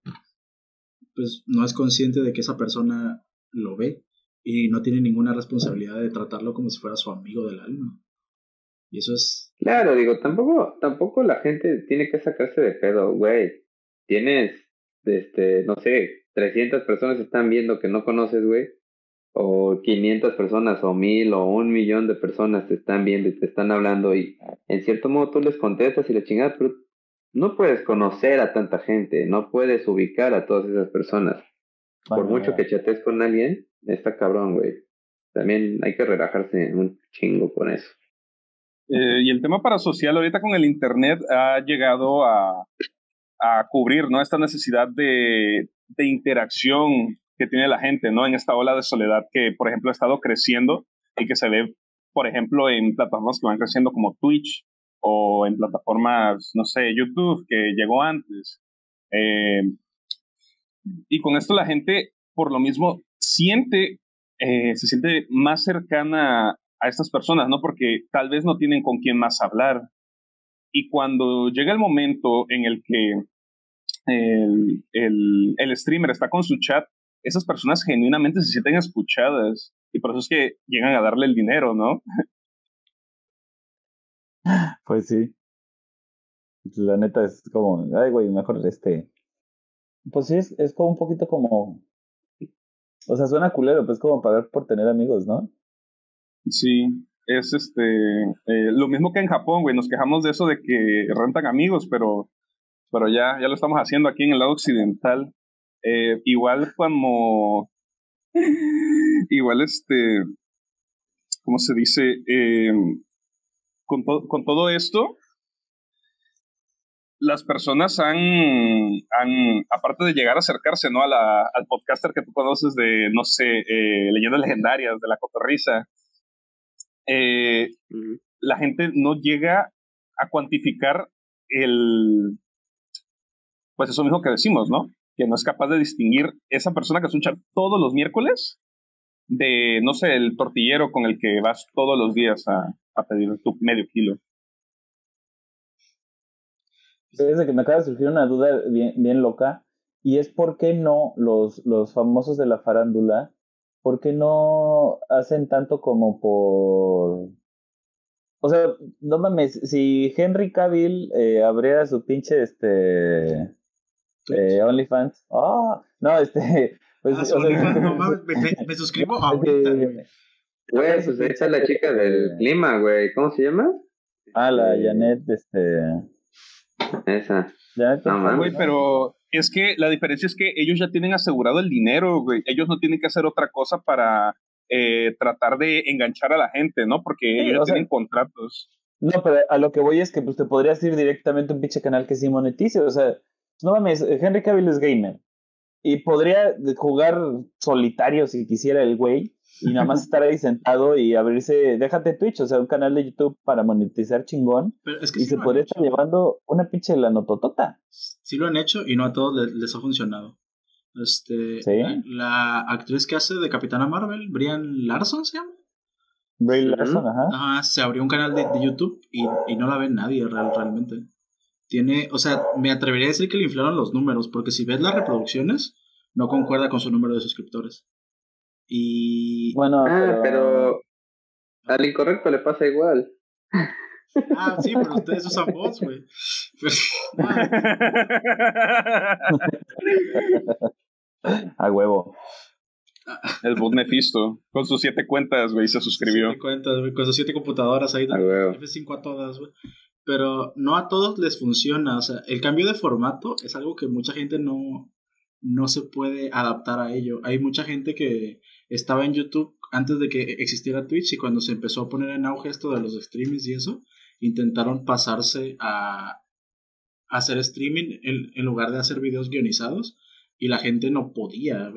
pues no es consciente de que esa persona lo ve y no tiene ninguna responsabilidad de tratarlo como si fuera su amigo del alma. Y eso es... Claro, digo, tampoco, tampoco la gente tiene que sacarse de pedo, güey. Tienes este, no sé, 300 personas están viendo que no conoces, güey, o 500 personas, o 1000, o un millón de personas te están viendo y te están hablando, y en cierto modo tú les contestas y la chingada, pero no puedes conocer a tanta gente, no puedes ubicar a todas esas personas. Por mucho que chatees con alguien, está cabrón, güey. También hay que relajarse un chingo con eso. Eh, y el tema parasocial ahorita con el Internet ha llegado a, a cubrir ¿no? esta necesidad de, de, interacción que tiene la gente ¿no? en esta ola de soledad que, por ejemplo, ha estado creciendo y que se ve, por ejemplo, en plataformas que van creciendo como Twitch o en plataformas, no sé, YouTube, que llegó antes. Eh, y con esto la gente, por lo mismo, siente, eh, se siente más cercana a estas personas, ¿no? Porque tal vez no tienen con quién más hablar. Y cuando llega el momento en el que el, el, el streamer está con su chat, esas personas genuinamente se sienten escuchadas. Y por eso es que llegan a darle el dinero, ¿no? Pues sí. La neta es como, ay, güey, mejor este. Pues sí, es, es como un poquito como. O sea, suena culero, pues como pagar por tener amigos, ¿no? Sí, es este. Eh, lo mismo que en Japón, güey, nos quejamos de eso de que rentan amigos, pero, pero ya, ya lo estamos haciendo aquí en el lado occidental. Eh, igual como. igual este. ¿Cómo se dice? Eh, con, con todo esto, las personas han, han, aparte de llegar a acercarse ¿no? a la, al podcaster que tú conoces de, no sé, eh, leyendas legendarias, de la cotorriza, eh, la gente no llega a cuantificar el, pues eso mismo que decimos, ¿no? Que no es capaz de distinguir esa persona que escucha todos los miércoles de, no sé, el tortillero con el que vas todos los días a, a pedir tu medio kilo. Desde que me acaba de surgir una duda bien, bien loca, y es por qué no los, los famosos de la farándula, por qué no hacen tanto como por... O sea, no mames, si Henry Cavill eh, abriera su pinche este eh, OnlyFans, ah, no, este, pues, Ah, o su sea, OnlyFans, no mames, me, me- me suscribo ahorita, güey. Pues esa es la chica del clima, güey. ¿Cómo se llama? Ah, la Janet, este. Esa. Janet, No, mames. Güey, pero es que la diferencia es que ellos ya tienen asegurado el dinero, güey. Ellos no tienen que hacer otra cosa para eh, tratar de enganchar a la gente, ¿no? Porque Sí, ellos ya sea- tienen contratos. No, pero a lo que voy es que pues te podrías ir directamente a un pinche canal que sí monetice. O sea, no mames, Henry Cavill es gamer. Y podría jugar solitario si quisiera el güey. Y nada más estar ahí sentado y abrirse, déjate Twitch, o sea, un canal de YouTube para monetizar chingón. Pero es que Y sí se lo han podría hecho. estar llevando una pinche lanototota. Sí lo han hecho y no a todos les, les ha funcionado. Este, Sí. la, la actriz que hace de Capitana Marvel, Brian Larson se llama. Bray. Larson, ajá. Ajá, se abrió un canal de, de YouTube y, y no la ve nadie real, realmente. Tiene, o sea, me atrevería a decir que le inflaron los números, porque si ves las reproducciones, no concuerda con su número de suscriptores. Y. Bueno, Ah, pero al incorrecto le pasa igual. Ah, sí, pero ustedes usan bots, güey. A huevo. El bot Mephisto, con sus siete cuentas, güey, se suscribió. siete cuentas, güey, con sus siete computadoras ahí. A huevo. F5 a todas, güey. Pero no a todos les funciona. O sea, el cambio de formato es algo que mucha gente no, no se puede adaptar a ello. Hay mucha gente que estaba en YouTube antes de que existiera Twitch y cuando se empezó a poner en auge esto de los streamings y eso, intentaron pasarse a, hacer streaming en, en lugar de hacer videos guionizados y la gente no podía,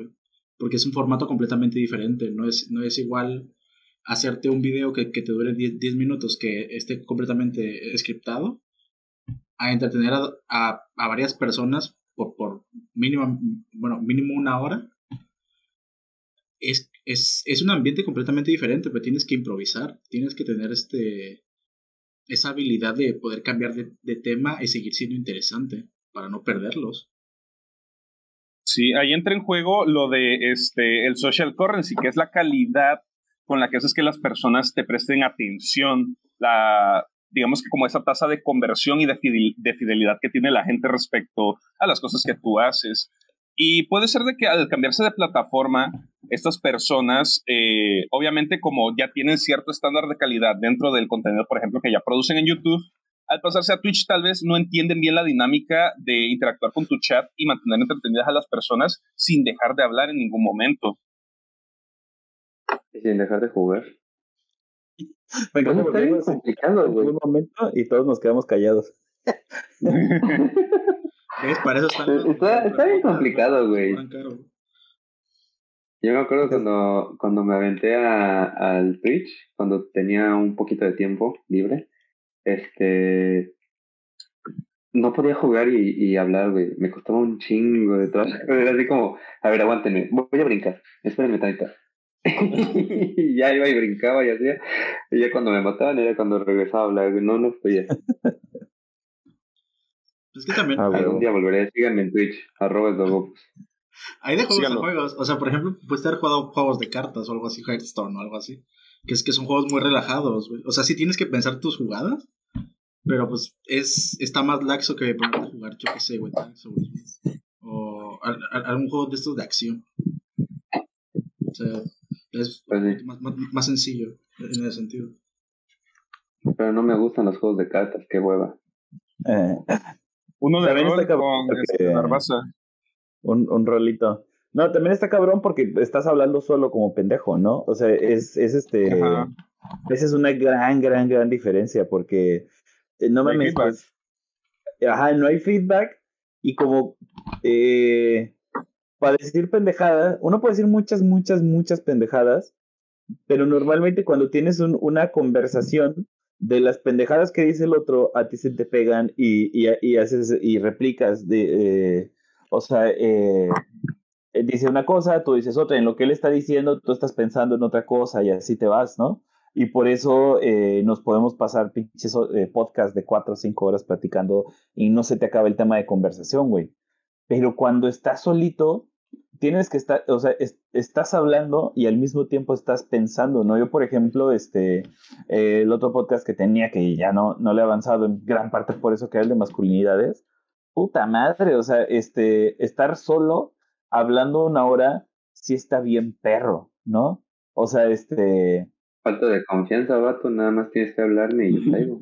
porque es un formato completamente diferente. No es, no es igual hacerte un video que, que te dure 10, 10 minutos que esté completamente scriptado a entretener a, a, a varias personas por, por mínimo, bueno, mínimo una hora es, es, es un ambiente completamente diferente, pero tienes que improvisar, tienes que tener este esa habilidad de poder cambiar de, de tema y seguir siendo interesante para no perderlos. Sí, ahí entra en juego lo de este el social currency, que es la calidad con la que haces que las personas te presten atención, digamos que como esa tasa de conversión y de fidelidad que tiene la gente respecto a las cosas que tú haces. Y puede ser de que al cambiarse de plataforma, estas personas, eh, obviamente como ya tienen cierto estándar de calidad dentro del contenido, por ejemplo, que ya producen en YouTube, al pasarse a Twitch tal vez no entienden bien la dinámica de interactuar con tu chat y mantener entretenidas a las personas sin dejar de hablar en ningún momento. Y sin dejar de jugar. Me Bueno, está bien complicado, güey. un momento y todos nos quedamos callados. ¿Ves? Para eso están los- Está- está bien complicado, güey. Yo me acuerdo cuando, cuando me aventé a, al Twitch, cuando tenía un poquito de tiempo libre, este, no podía jugar y, y hablar, güey. Me costaba un chingo de trabajo. Era así como, a ver, aguántenme, voy a brincar, espérenme tantito. Y ya iba y brincaba y hacía. Y ya cuando me mataban era cuando regresaba a hablar, güey. No, no podía. Es que también Ah. Algún día volveré. Síganme en Twitch, arroba hay de juegos Síganlo. a juegos. O sea, por ejemplo, puedes haber jugado juegos de cartas o algo así, Hearthstone o algo así. Que es que son juegos muy relajados, güey. O sea, sí tienes que pensar tus jugadas. Pero pues es está más laxo que ponerte a jugar, yo qué sé, güey. O al- al- algún juego de estos de acción. O sea, es Pues sí. más, más, más sencillo en ese sentido. Pero no me gustan los juegos de cartas, qué hueva. Eh, Uno de También rol está cabrón con porque- este, Narvaza. un, un rolito. No, también está cabrón porque estás hablando solo como pendejo, ¿no? O sea, es, es este. Ajá. Esa es una gran, gran, gran diferencia porque eh, no hay feedback. pues, ajá, no hay feedback y como eh, para decir pendejadas, uno puede decir muchas, muchas, muchas pendejadas, pero normalmente cuando tienes un- una conversación de las pendejadas que dice el otro, a ti se te pegan y, y, y haces y replicas de, eh, o sea, eh, eh, dice una cosa, tú dices otra, en lo que él está diciendo, tú estás pensando en otra cosa y así te vas, ¿no? Y por eso eh, nos podemos pasar pinches eh, podcast de cuatro o cinco horas platicando y no se te acaba el tema de conversación, güey. Pero cuando estás solito, tienes que estar, o sea, es- estás hablando y al mismo tiempo estás pensando, ¿no? Yo, por ejemplo, este, eh, el otro podcast que tenía, que ya no, no le he avanzado en gran parte por eso, que era el de masculinidades, puta madre, o sea, este, estar solo hablando una hora sí está bien perro, ¿no? O sea, este... Falta de confianza, vato. Nada más tienes que hablarme y yo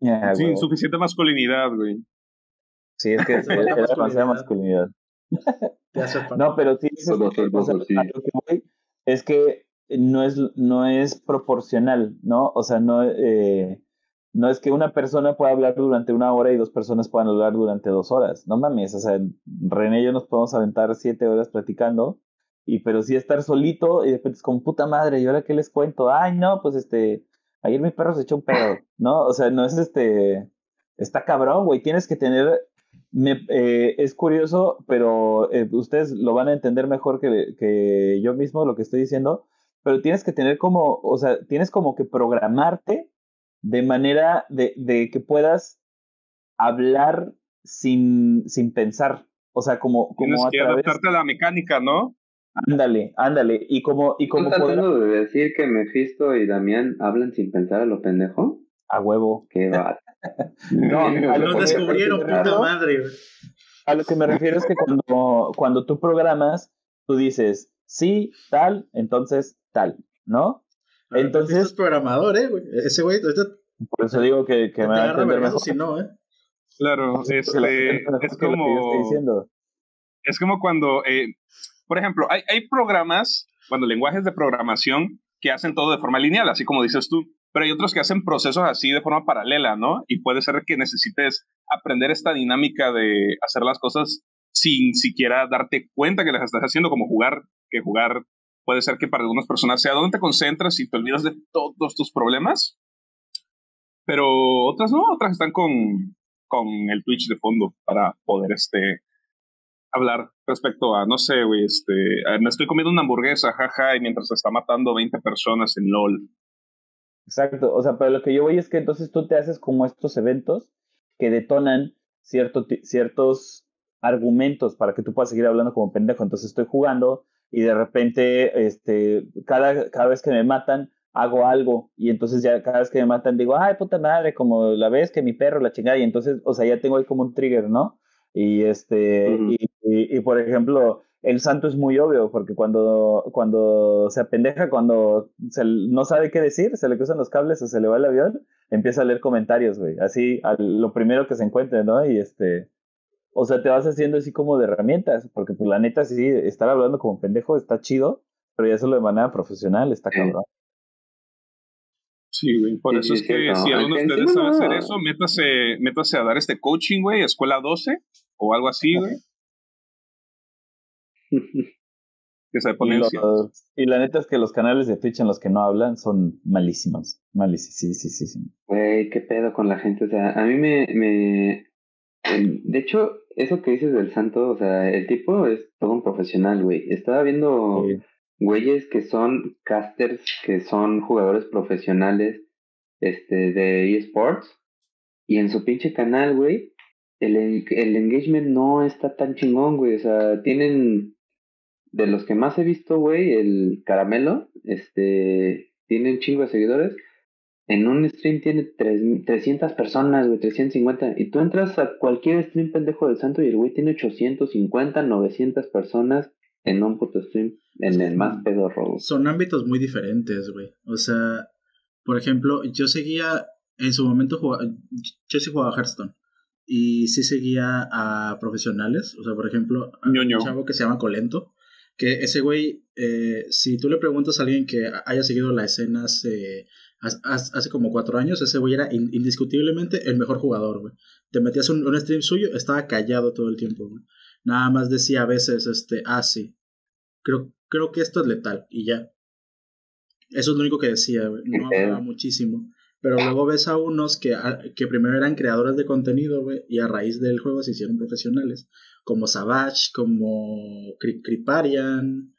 ya, Sin huevo. suficiente masculinidad, güey. Sí, es que es, masculinidad. Masculinidad. Te hace falta. No, pero sí, es, Todo, todo, o sea, sí. a lo que voy es que no es, no es proporcional, ¿no? O sea, no, eh, no es que una persona pueda hablar durante una hora y dos personas puedan hablar durante dos horas. No mames, o sea, René y yo nos podemos aventar siete horas platicando, y pero sí estar solito y de repente es como puta madre, ¿y ahora qué les cuento? Ay, no, pues este, ayer mi perro se echó un pedo, ¿no? O sea, no es este, está cabrón, güey, tienes que tener me, eh, es curioso, pero eh, ustedes lo van a entender mejor que, que yo mismo lo que estoy diciendo, pero tienes que tener como, o sea, tienes como que programarte de manera de, de que puedas hablar sin, sin pensar, o sea, como, Tienes como a que través, adaptarte a la mecánica, ¿no? ándale, ándale, y como, y como ¿Estás poder, tratando de decir que Mephisto y Damián hablan sin pensar a lo pendejo? A huevo. Qué va. No, a lo descubrieron, a lo que me puta refiero- madre, güey. A lo que me refiero es que cuando, cuando tú programas, tú dices, sí, tal, entonces tal, ¿no? Entonces- Este es programador, eh, güey. Ese güey, ahorita Por eso digo que, me va a entender mejor. si no, eh. Claro, este, es estoy como, diciendo. es como cuando, eh, por ejemplo, hay, hay programas, cuando lenguajes de programación que hacen todo de forma lineal, así como dices tú, pero hay otros que hacen procesos así de forma paralela, ¿no? Y puede ser que necesites aprender esta dinámica de hacer las cosas sin siquiera darte cuenta que las estás haciendo, como jugar, que jugar puede ser que para algunas personas sea donde te concentras y te olvidas de todos tus problemas, pero otras no, otras están con, con el Twitch de fondo para poder este, hablar respecto a, no sé, güey, este, eh, me estoy comiendo una hamburguesa, jaja, y mientras se está matando 20 personas en LOL. Exacto, o sea, pero lo que yo voy es que entonces tú te haces como estos eventos que detonan cierto, ciertos argumentos para que tú puedas seguir hablando como pendejo. Entonces estoy jugando y de repente, este, cada, cada vez que me matan, hago algo y entonces ya cada vez que me matan digo, ay, puta madre, como la vez que mi perro, la chingada, y entonces, o sea, ya tengo ahí como un trigger, ¿no? Y este, y, y, por ejemplo, el santo es muy obvio, porque cuando, cuando se apendeja, cuando se, no sabe qué decir, se le cruzan los cables o se le va el avión, empieza a leer comentarios, güey. Así, lo primero que se encuentre, ¿no? Y este, o sea, te vas haciendo así como de herramientas, porque pues la neta sí, estar hablando como pendejo está chido, pero ya hacerlo de manera profesional está cabrón. Sí, güey. Por eso es que si alguno de ustedes sabe hacer eso, métase, métase a dar este coaching, güey, escuela 12 o algo así, güey. Que se y, y, la neta es que los canales de Twitch en los que no hablan son malísimos. Malísimos, sí, sí, sí. Güey, qué pedo con la gente. O sea, a mí me, me. De hecho, eso que dices del santo, o sea, el tipo es todo un profesional, güey. Estaba viendo güeyes que son casters, que son jugadores profesionales este, de eSports. Y en su pinche canal, güey, el, el engagement no está tan chingón, güey. O sea, tienen de los que más he visto, güey, el caramelo, este, tiene un chingo de seguidores. En un stream tiene 300 personas, güey, 350. Y tú entras a cualquier stream pendejo del santo y el güey tiene 850, 900 personas en un puto stream, en el más pedo robo. Son ámbitos muy diferentes, güey. O sea, por ejemplo, yo seguía, en su momento, jugaba, yo sí jugaba Hearthstone. Y sí seguía a profesionales. O sea, por ejemplo, a un chavo que se llama Colento que ese güey, eh, si tú le preguntas a alguien que haya seguido la escena hace, hace como cuatro años, ese güey era indiscutiblemente el mejor jugador, güey. Te metías un, un stream suyo, estaba callado todo el tiempo, güey. Nada más decía a veces, este, ah, sí, creo, creo que esto es letal, y ya. Eso es lo único que decía, güey. No hablaba muchísimo. Pero luego ves a unos que, que primero eran creadores de contenido, güey, y a raíz del juego se hicieron profesionales como Savage, como Kriparian,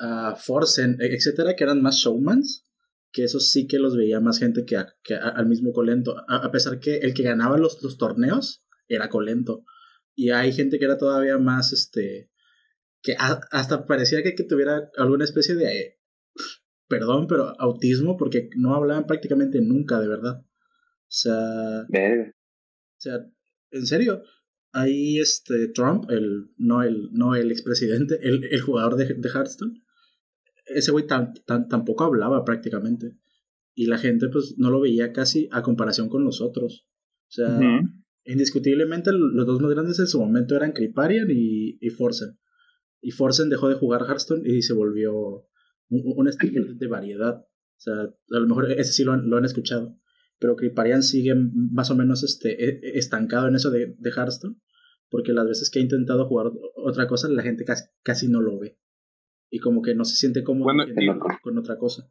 uh, Forsen, e, etcétera, que eran más showmans, que eso sí que los veía más gente que, al mismo Colento, a, pesar que el que ganaba los, los torneos era Colento. Y hay gente que era todavía más, este, que hasta parecía que, tuviera alguna especie de, perdón, pero autismo, porque no hablaban prácticamente nunca, de verdad. O sea, o sea, en serio, ahí este Trump, el, no el, no el expresidente, el, el jugador de, de Hearthstone, ese güey tan, tampoco hablaba prácticamente. Y la gente pues no lo veía casi a comparación con los otros. O sea, indiscutiblemente los dos más grandes en su momento eran Kriparian y, y Forsen. Y Forsen dejó de jugar Hearthstone y se volvió un, un estilo de variedad. O sea, a lo mejor ese sí lo lo han escuchado pero Kriparian sigue más o menos este, e, e, estancado en eso de, de Hearthstone, porque las veces que ha intentado jugar otra cosa, la gente casi, casi no lo ve. Y como que no se siente cómodo con, otra cosa.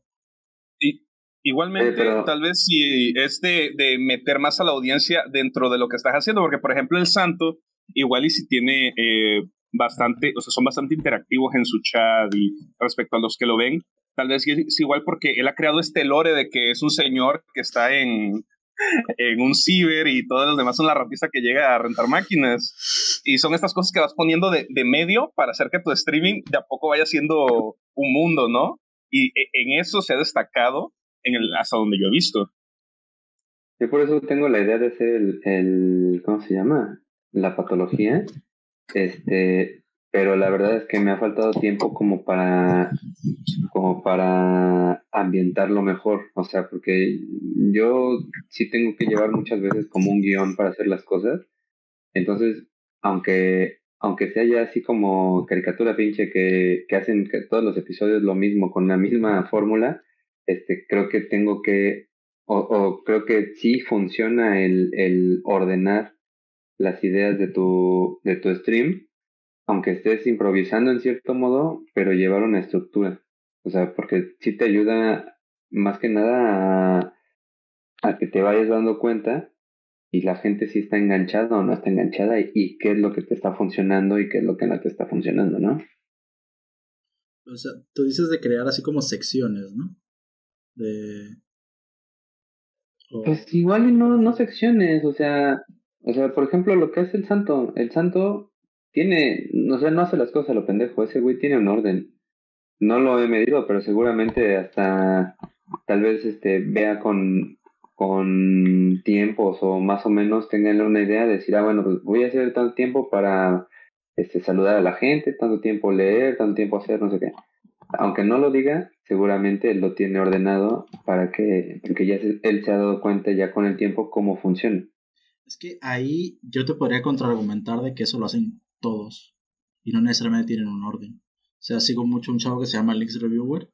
Y, igualmente, tal vez si es de, de, meter más a la audiencia dentro de lo que estás haciendo, porque por ejemplo el Santo, igual y si tiene eh, bastante, o sea, son bastante interactivos en su chat y respecto a los que lo ven, Tal vez es igual porque él ha creado este lore de que es un señor que está en, en un ciber y todos los demás son la ratista que llega a rentar máquinas. Y son estas cosas que vas poniendo de, de medio para hacer que tu streaming de a poco vaya siendo un mundo, ¿no? Y e, en eso se ha destacado en el, hasta donde yo he visto. Yo por eso tengo la idea de hacer el, el ¿cómo se llama? La patología. Este, pero la verdad es que me ha faltado tiempo como para como para ambientarlo mejor, o sea, porque yo sí tengo que llevar muchas veces como un guion para hacer las cosas, entonces, aunque aunque sea ya así como caricatura pinche que, que hacen que todos los episodios lo mismo con la misma fórmula, este creo que tengo que o, o creo que sí funciona el, el ordenar las ideas de tu de tu stream aunque estés improvisando en cierto modo, pero llevar una estructura. O sea, porque sí te ayuda más que nada a, a que te vayas dando cuenta y la gente si está enganchada o no está enganchada y, qué es lo que te está funcionando y qué es lo que no te está funcionando, ¿no? O sea, tú dices de crear así como secciones, ¿no? De... Pues igual no, no secciones, o sea, o sea, por ejemplo, lo que es el santo, el santo tiene, no sé, no hace las cosas a lo pendejo, ese güey tiene un orden. No lo he medido, pero seguramente hasta tal vez este vea con con tiempos o más o menos tengan una idea de decir, ah, bueno, pues voy a hacer tanto tiempo para este, saludar a la gente, tanto tiempo leer, tanto tiempo hacer no sé qué. Aunque no lo diga, seguramente lo tiene ordenado para que, porque ya él se ha dado cuenta ya con el tiempo cómo funciona. Es que ahí yo te podría contraargumentar de que eso lo hacen todos y no necesariamente tienen un orden. O sea, sigo mucho un chavo que se llama Links Reviewer,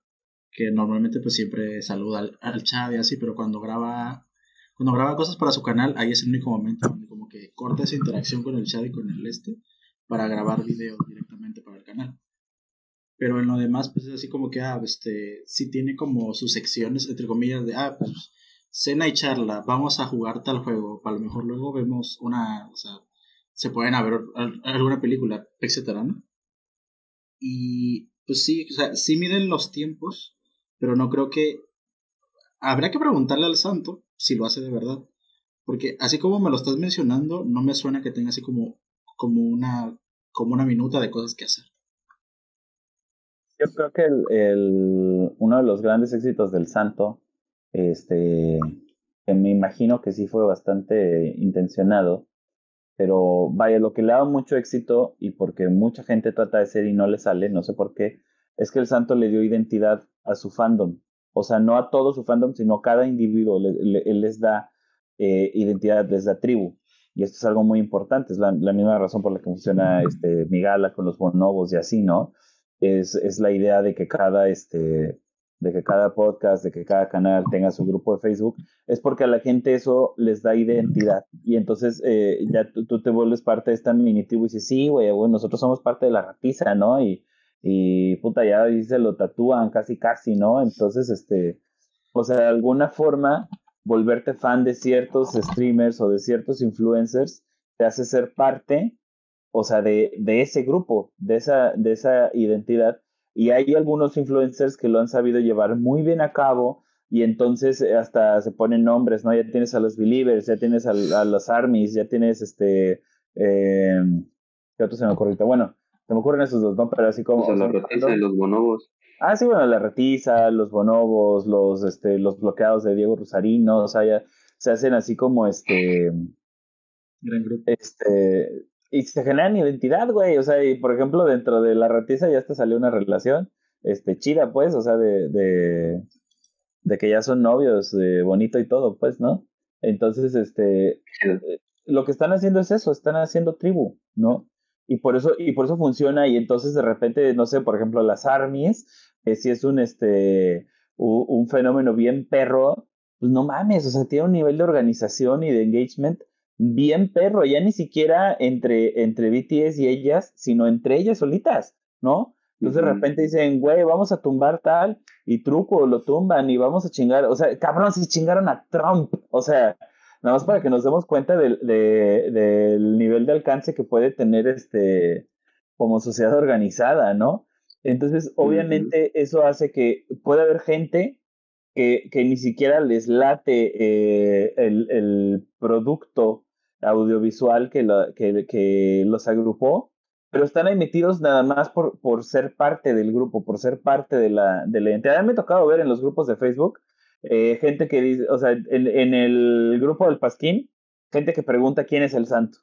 que normalmente pues siempre saluda al, chat y así, pero cuando graba cuando graba cosas para su canal, ahí es el único momento como que corta esa interacción con el chat y con el este para grabar videos directamente para el canal. Pero en lo demás, pues es así como que, ah, este, sí tiene como sus secciones, entre comillas, de, ah, pues, cena y charla, vamos a jugar tal juego, a lo mejor luego vemos una, o sea, se pueden ver alguna película, etcétera, ¿no? Y pues sí, o sea, sí miden los tiempos, pero no creo que... Habrá que preguntarle al santo si lo hace de verdad. Porque así como me lo estás mencionando, no me suena que tenga así como, como, una, como una minuta de cosas que hacer. Yo creo que el, uno de los grandes éxitos del santo, este, que me imagino que sí fue bastante intencionado, pero vaya, lo que le da mucho éxito y porque mucha gente trata de ser y no le sale, no sé por qué, es que el santo le dio identidad a su fandom. O sea, no a todo su fandom, sino a cada individuo. él les da eh, identidad, les da tribu. Y esto es algo muy importante. Es la, misma razón por la que funciona este, Migala con los bonobos y así, ¿no? Es, es la idea de que cada, este, de que cada podcast, de que cada canal tenga su grupo de Facebook, es porque a la gente eso les da identidad. Y entonces eh, ya tú, te vuelves parte de esta mini y dices, sí, güey, nosotros somos parte de la ratiza, ¿no? Y, y puta, ya ahí se lo tatúan casi, casi, ¿no? Entonces, este, o sea, de alguna forma, volverte fan de ciertos streamers o de ciertos influencers te hace ser parte, o sea, de, de ese grupo, de esa, de esa identidad y hay algunos influencers que lo han sabido llevar muy bien a cabo y entonces eh, hasta se ponen nombres, ¿no? Ya tienes a los Believers, ya tienes a, los Armies, ya tienes este... Eh, ¿Qué otro se me ocurre Bueno, se me ocurren esos dos, ¿no? Pero así como... la retiza y los bonobos. Ah, sí, bueno, la retiza, los bonobos, los, este, los bloqueados de Diego Rosarino, o sea, ya se hacen así como este... Gran grupo. Este, y se generan identidad, güey. O sea, y por ejemplo, dentro de la ratiza ya hasta salió una relación este, chida, pues, o sea, de, de, de que ya son novios, de bonito y todo, pues, ¿no? Entonces, este, eh, lo que están haciendo es eso, están haciendo tribu, ¿no? Y por eso, y por eso funciona, y entonces de repente, no sé, por ejemplo, las armies, que si es un, este, un fenómeno bien perro, pues no mames, o sea, tiene un nivel de organización y de engagement bien perro, ya ni siquiera entre, entre BTS y ellas, sino entre ellas solitas, ¿no? Entonces de repente dicen, güey, vamos a tumbar tal, y truco, lo tumban y vamos a chingar, o sea, cabrón, si chingaron a Trump, o sea, nada más para que nos demos cuenta del, del nivel de alcance que puede tener este como sociedad organizada, ¿no? Entonces, obviamente, eso hace que pueda haber gente que, que ni siquiera les late eh, el, el producto audiovisual que, que, que, los agrupó, pero están ahí metidos nada más por, por ser parte del grupo, por ser parte de la, de la identidad. Me ha tocado ver en los grupos de Facebook eh, gente que dice, o sea, en, en, el grupo del Pasquín, gente que pregunta quién es el santo.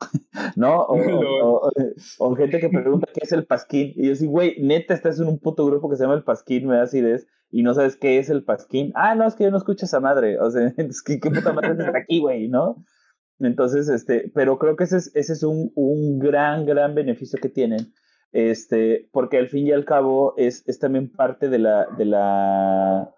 ¿No? O, o, gente que pregunta qué es el Pasquín. Y yo sí, güey, neta, estás en un puto grupo que se llama el Pasquín, me da acidez, y no sabes qué es el Pasquín. Ah, no, es que yo no escucho esa madre. O sea, es que qué puta madre es aquí, güey, ¿no? Entonces, este, pero creo que ese es, ese es un, un gran, gran beneficio que tienen, este, porque al fin y al cabo es, es también parte de la, de la,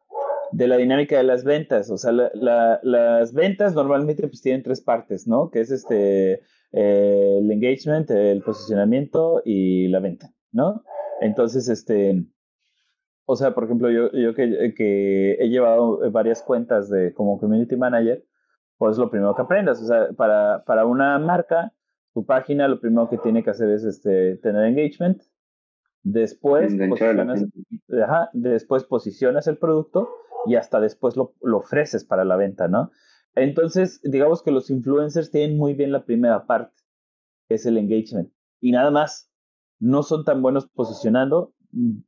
de la dinámica de las ventas. O sea, la, las ventas normalmente pues tienen tres partes, ¿no? Que es este, el engagement, el posicionamiento y la venta, ¿no? Entonces, este, o sea, por ejemplo, yo, yo que, que he llevado varias cuentas de como community manager, pues lo primero que aprendas. O sea, para, para una marca, tu página lo primero que tiene que hacer es este, tener engagement. Después posicionas, después posicionas el producto y hasta después lo, lo, ofreces para la venta, ¿no? Entonces, digamos que los influencers tienen muy bien la primera parte, que es el engagement. Y nada más, no son tan buenos posicionando,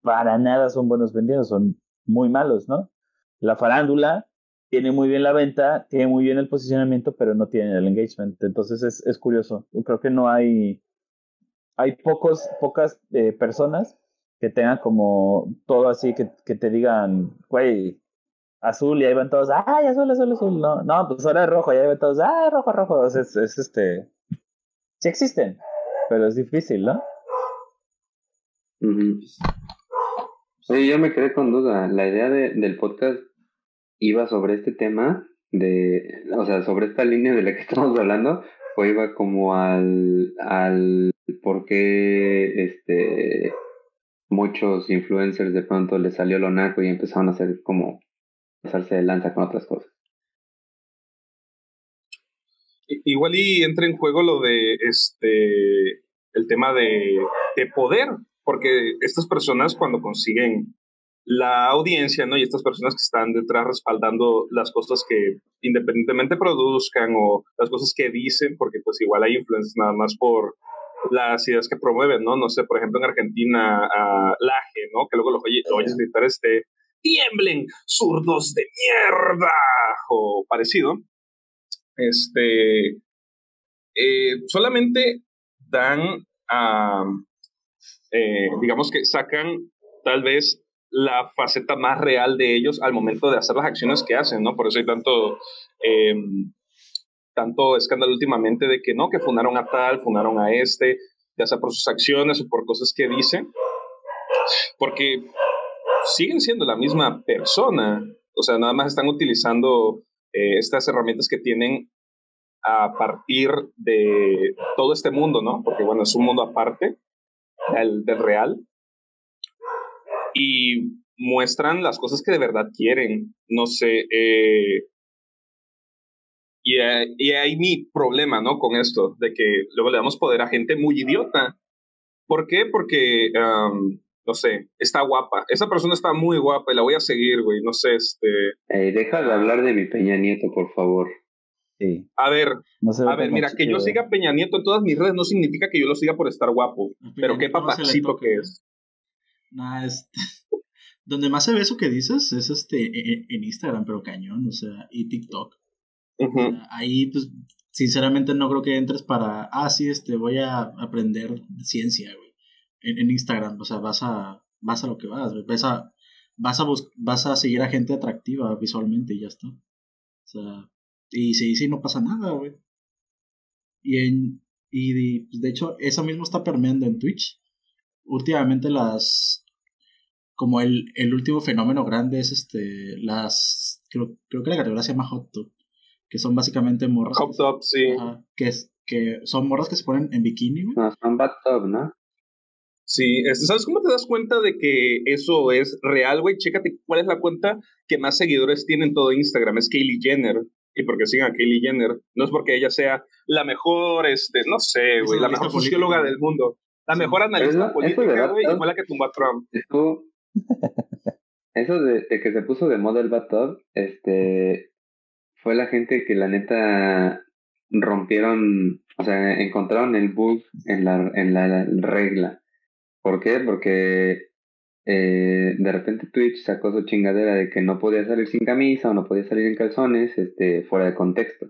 para nada son buenos vendiendo, son muy malos, ¿no? La farándula tiene muy bien la venta, tiene muy bien el posicionamiento, pero no tiene el engagement. Entonces es, es curioso. Creo que no hay, hay pocos, pocas eh, personas que tengan como todo así, que, que te digan, güey, azul y ahí van todos, ay, azul, azul, azul. No, no, pues ahora es rojo y ahí van todos, ay, rojo, rojo. es, es este. Sí existen, pero es difícil, ¿no? Sí, yo me quedé con duda. La idea de, del podcast iba sobre este tema, de, o sea, sobre esta línea de la que estamos hablando, o iba como al, al por qué este, muchos influencers de pronto les salió lo naco y empezaron a hacer como pasarse de lanza con otras cosas. Igual y entra en juego lo de este el tema de, de poder, porque estas personas cuando consiguen la audiencia, ¿no? Y estas personas que están detrás respaldando las cosas que independientemente produzcan o las cosas que dicen, porque pues igual hay influencias nada más por las ideas que promueven, ¿no? No sé, por ejemplo, en Argentina, a Laje, ¿no? Que luego lo, oye, lo oyes gritar este, tiemblen, zurdos de mierda, o parecido. Este, eh, solamente dan a, eh, digamos que sacan tal vez la faceta más real de ellos al momento de hacer las acciones que hacen, ¿no? Por eso hay tanto, em, tanto escándalo últimamente de que no, que fundaron a tal, fundaron a este, ya sea por sus acciones o por cosas que dicen, porque siguen siendo la misma persona, o sea, nada más están utilizando eh, estas herramientas que tienen a partir de todo este mundo, ¿no? Porque bueno, es un mundo aparte del, del real, y muestran las cosas que de verdad quieren. No sé, eh, y, y hay mi problema, ¿no? Con esto, de que luego le damos poder a gente muy idiota. ¿Por qué? Porque, no sé, está guapa. Esa persona está muy guapa y la voy a seguir, güey. No sé, este... Deja de hablar de mi Peña Nieto, por favor. Sí. A ver, a ver, mira, que yo siga Peña Nieto en todas mis redes no significa que yo lo siga por estar guapo. pero qué papacito que es. Nah, este, donde más se ve eso que dices es este e, e, en Instagram, pero cañón, o sea, y TikTok. ahí, pues, sinceramente no creo que entres para, ah, sí, este, voy a aprender ciencia, güey. En, Instagram, o sea, vas a, vas a lo que vas, Vas a, vas a, vas a seguir a gente atractiva visualmente y ya está. O sea, y si sí, no pasa nada, güey. Y en, y pues, de hecho, eso mismo está permeando en Twitch. Últimamente las, como el, el último fenómeno grande es este las creo, creo que la categoría se llama hot tub que son básicamente morras hot tub sí que es que son morras que se ponen en bikini no son bathtub no Sí, ¿sabes cómo te das cuenta de que eso es real, güey? Chécate cuál es la cuenta que más seguidores tiene en todo Instagram. Es Kylie Jenner. Y porque sigan a Kylie Jenner. No es porque ella sea la mejor, este, no sé, güey, la mejor socióloga del mundo. La mejor analista política, güey, y fue la que tumbó a Trump. Eso de, que se puso de moda el este, fue la gente que la neta rompieron, o sea, encontraron el bug en la, en la regla. ¿Por qué? Porque eh, de repente Twitch sacó su chingadera de que no podía salir sin camisa o no podía salir en calzones, este, fuera de contexto.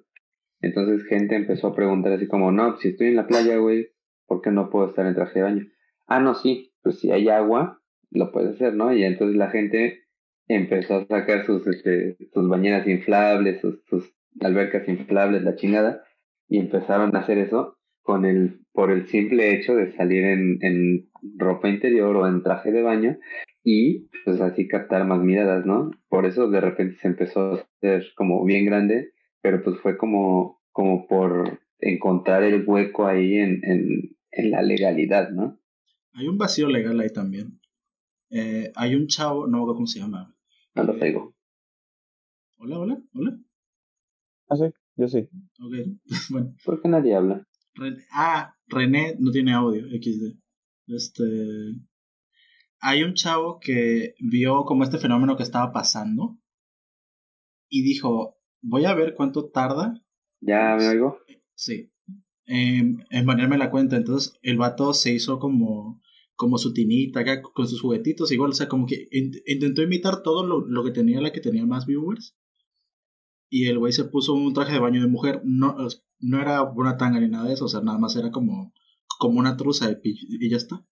Entonces gente empezó a preguntar así como, no, si estoy en la playa, güey, ¿por qué no puedo estar en traje de baño? Ah, no, sí, pues si hay agua, lo puedes hacer, ¿no? Y entonces la gente empezó a sacar sus, este, sus bañeras inflables, sus, albercas inflables, la chingada, y empezaron a hacer eso con el, por el simple hecho de salir en, en ropa interior o en traje de baño y pues así captar más miradas, ¿no? Por eso de repente se empezó a hacer como bien grande, pero pues fue como, como por encontrar el hueco ahí en, en, en la legalidad, ¿no? Hay un vacío legal ahí también. Eh, hay un chavo, no cómo se llama. No lo tengo. Hola, hola, hola. Ah, sí, yo sí. Ok, bueno. ¿Por qué nadie habla? ah, René no tiene audio, XD. Este. Hay un chavo que vio como este fenómeno que estaba pasando y dijo: Voy a ver cuánto tarda. ¿Ya me oigo? Sí. en ponerme la cuenta. Entonces el vato se hizo como como su tinita acá con sus juguetitos, igual, o sea, como que intentó imitar todo lo, lo, que tenía la que tenía más viewers. Y el güey se puso un traje de baño de mujer. No, no era una tanga ni nada de eso, o sea, nada más era como, como una truza y, ya está.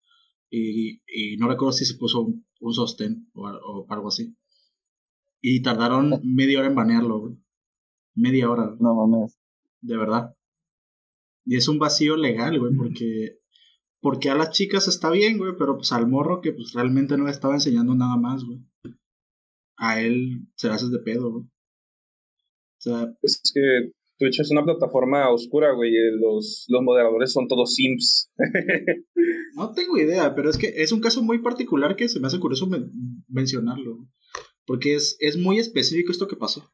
Y, y, no recuerdo si se puso un, sostén o, o, algo así. Y tardaron media hora en banearlo, güey. Media hora. No mames. De verdad. Y es un vacío legal, güey, porque porque a las chicas está bien, güey, pero pues al morro que pues realmente no le estaba enseñando nada más, güey. A él se le haces de pedo, güey. O sea, es que Twitch es una plataforma oscura, güey. Los, los moderadores son todos sims. no tengo idea, pero es que es un caso muy particular que se me hace curioso mencionarlo. Porque es, es muy específico esto que pasó.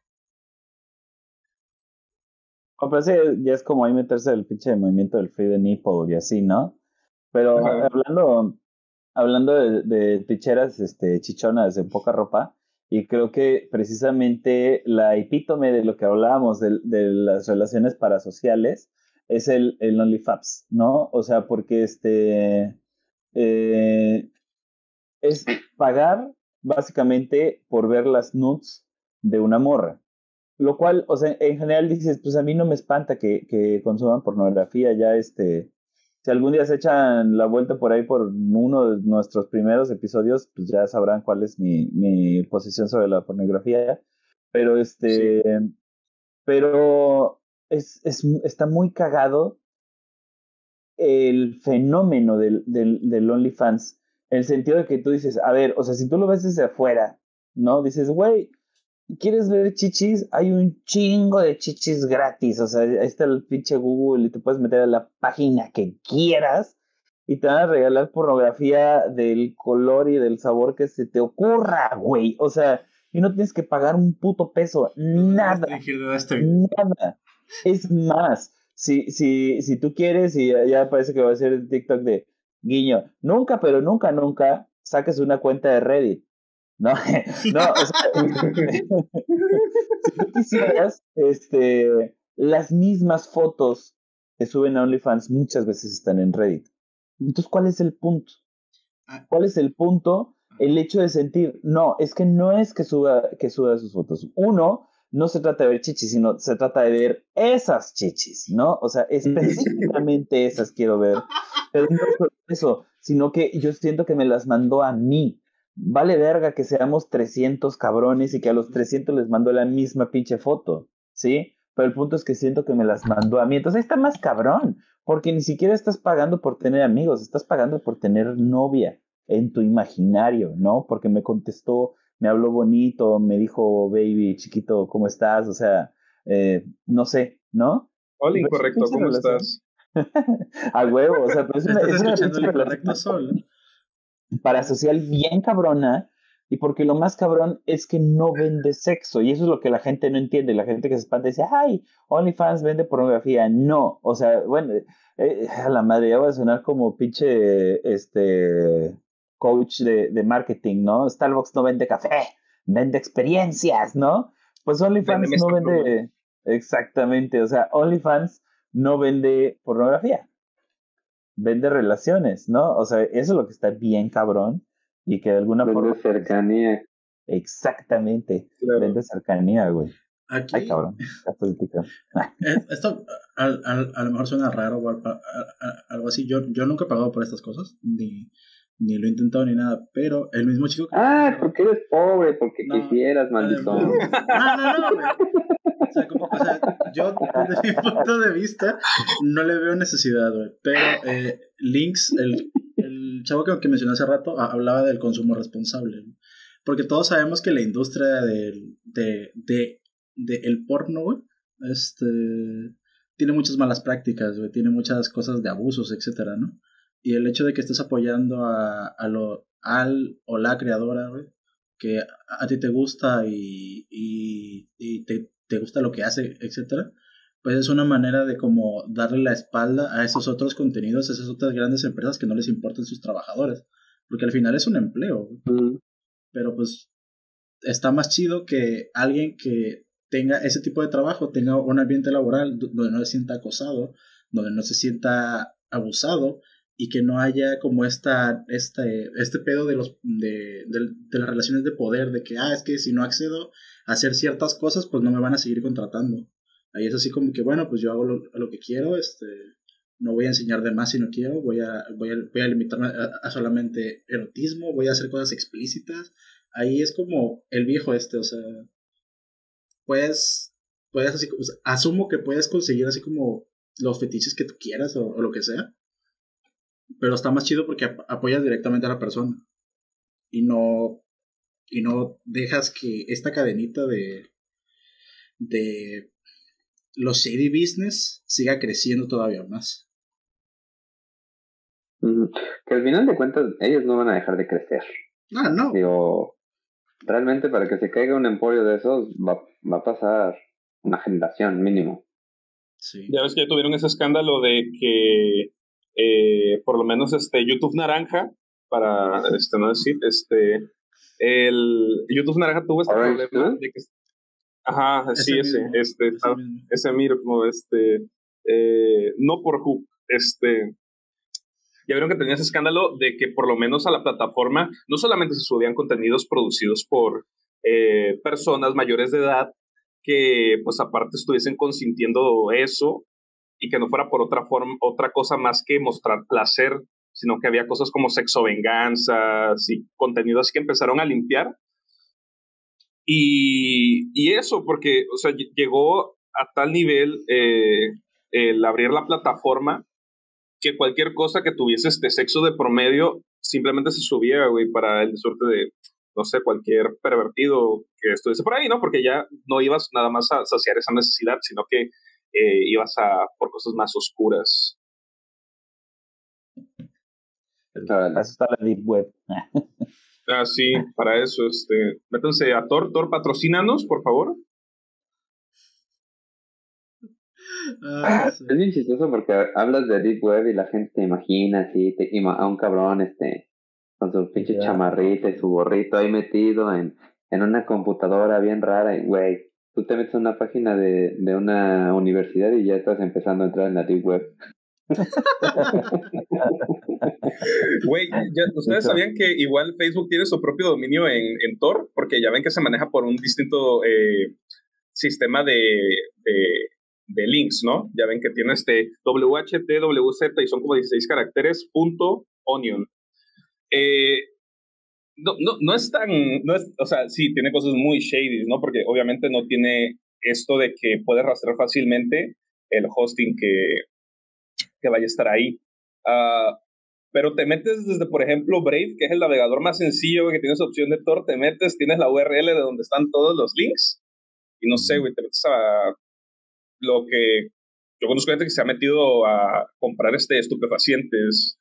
Me parece ya es como ahí meterse el pinche movimiento del free de nipple y así, ¿no? Pero hablando, hablando de, de este, chichonas en poca ropa, y creo que precisamente la epítome de lo que hablábamos de, de las relaciones parasociales es el, el OnlyFaps, ¿no? O sea, porque este eh, es pagar básicamente por ver las nudes de una morra. Lo cual, o sea, en general dices, pues a mí no me espanta que, que consuman pornografía ya este si algún día se echan la vuelta por ahí por uno de nuestros primeros episodios, pues ya sabrán cuál es mi, mi posición sobre la pornografía. Pero este, pero es, es, está muy cagado el fenómeno del, del, del OnlyFans. En el sentido de que tú dices, a ver, o sea, si tú lo ves desde afuera, ¿no? Dices, güey, ¿Quieres ver chichis? Hay un chingo de chichis gratis. O sea, ahí está el pinche Google y te puedes meter a la página que quieras y te van a regalar pornografía del color y del sabor que se te ocurra, güey. O sea, y no tienes que pagar un puto peso. Nada. Nada. Es más, si, si, si tú quieres, y ya parece que va a ser el TikTok de guiño, nunca, pero nunca, nunca saques una cuenta de Reddit no, no, o sea, si tú quisieras, este, las mismas fotos que suben a OnlyFans muchas veces están en Reddit. Entonces, ¿cuál es el punto? Ah. ¿Cuál es el punto? El hecho de sentir, no, es que no es que suba, que suba sus fotos. Uno, no se trata de ver chichis, sino se trata de ver esas chichis, ¿no? O sea, específicamente esas quiero ver. Pero no solo eso, sino que yo siento que me las mandó a mí vale verga que seamos 300 cabrones y que a los 300 les mandó la misma pinche foto, ¿sí? Pero el punto es que siento que me las mandó a mí. Entonces ahí está más cabrón, porque ni siquiera estás pagando por tener amigos, estás pagando por tener novia en tu imaginario, ¿no? Porque me contestó, me habló bonito, me dijo, baby, chiquito, ¿cómo estás? O sea, eh, no sé, ¿no? Hola, incorrecto, ¿cómo estás? a huevo, o sea, pero es una, ¿Estás escuchando el incorrecto sol? Parasocial bien cabrona y porque lo más cabrón es que no vende sexo y eso es lo que la gente no entiende. La gente que se espanta dice, ay, OnlyFans vende pornografía. No, o sea, bueno, eh, a la madre, ya voy a sonar como pinche este coach de, de, marketing, ¿no? Starbucks no vende café, vende experiencias, ¿no? Pues OnlyFans no vende, exactamente, o sea, OnlyFans no vende pornografía vende relaciones, ¿no? O sea, eso es lo que está bien cabrón y que de alguna forma... Vende cercanía. Exactamente, vende cercanía, güey. Aquí, Ay, cabrón, esto a, a, lo mejor suena raro o algo así. Yo, yo nunca he pagado por estas cosas, ni, ni lo he intentado ni nada, pero el mismo chico... Ah, porque eres pobre, porque quisieras, maldito. No, no, no, o sea, como, o yo desde mi punto de vista no le veo necesidad, güey. Pero eh, Links, el, el chavo que, que mencioné hace rato, hablaba del consumo responsable. Porque todos sabemos que la industria del, de, el porno, güey, este, tiene muchas malas prácticas, tiene muchas cosas de abusos, etcétera, ¿no? Y el hecho de que estés apoyando a, a lo, al o la creadora, güey, que a, ti te gusta y, y, y te, te gusta lo que hace, etcétera, pues es una manera de como darle la espalda a esos otros contenidos, a esas otras grandes empresas que no les importan sus trabajadores, porque al final es un empleo. Pero pues está más chido que alguien que tenga ese tipo de trabajo, tenga un ambiente laboral donde no se sienta acosado, donde no se sienta abusado y que no haya como esta, este, este pedo de, los, de, de, las relaciones de poder, de que, ah, es que si no accedo a hacer ciertas cosas, pues no me van a seguir contratando. Ahí es así como que, bueno, pues yo hago lo, lo que quiero, este, no voy a enseñar de más si no quiero, voy a, voy a, voy a limitarme a, solamente erotismo, voy a hacer cosas explícitas. Ahí es como el viejo este, o sea, puedes, puedes así, asumo que puedes conseguir así como los fetiches que tú quieras o lo que sea, pero está más chido porque apoyas directamente a la persona. Y no. Y no dejas que esta cadenita de. de los shady business siga creciendo todavía más. Que al final de cuentas ellos no van a dejar de crecer. Ah, no. Digo, realmente para que se caiga un emporio de esos va, va a pasar una generación mínimo. Sí. Ya ves que ya tuvieron ese escándalo de que eh, por lo menos este YouTube Naranja, para este, no decir, este, el YouTube Naranja tuvo este problema de que, ajá, sí, ese, este, ese, mismo, este, eh, no por Hoop, este, ya vieron que tenía ese escándalo de que por lo menos a la plataforma no solamente se subían contenidos producidos por eh, personas mayores de edad que pues aparte estuviesen consintiendo eso y que no fuera por otra forma, otra cosa más que mostrar placer, sino que había cosas como sexo venganzas y contenidos que empezaron a limpiar. Y, y eso, porque, o sea, llegó a tal nivel eh, el abrir la plataforma que cualquier cosa que tuviese este sexo de promedio simplemente se subía, güey, para el suerte de, no sé, cualquier pervertido que estuviese por ahí, ¿no? Porque ya no ibas nada más a saciar esa necesidad, sino que eh, ibas a por cosas más oscuras. Para eso está la Deep Web. ah, sí, para eso, este, métanse a Tor, Tor, patrocínanos, por favor. Ah, es bien chistoso porque hablas de Deep Web y la gente te imagina así, te a un cabrón este con su pinche chamarrita y su gorrito ahí metido en, en una computadora bien rara y güey, tú te metes a una página de, de una universidad y ya estás empezando a entrar en la deep web. Güey, ¿ustedes sabían que igual Facebook tiene su propio dominio en, en Tor? Porque ya ven que se maneja por un distinto eh, sistema de, de, de, links, ¿no? Ya ven que tiene este WHTWZ y son como 16 caracteres, punto, onion. Eh, no, no, no es tan, no es, o sea, sí, tiene cosas muy shady, ¿no? Porque obviamente no tiene esto de que puedes rastrear fácilmente el hosting que, que vaya a estar ahí. Uh, pero te metes desde, por ejemplo, Brave, que es el navegador más sencillo, que tienes opción de Tor, te metes, tienes la URL de donde están todos los links, y no sé, güey, te metes a lo que yo conozco gente que se ha metido a comprar este estupefacientes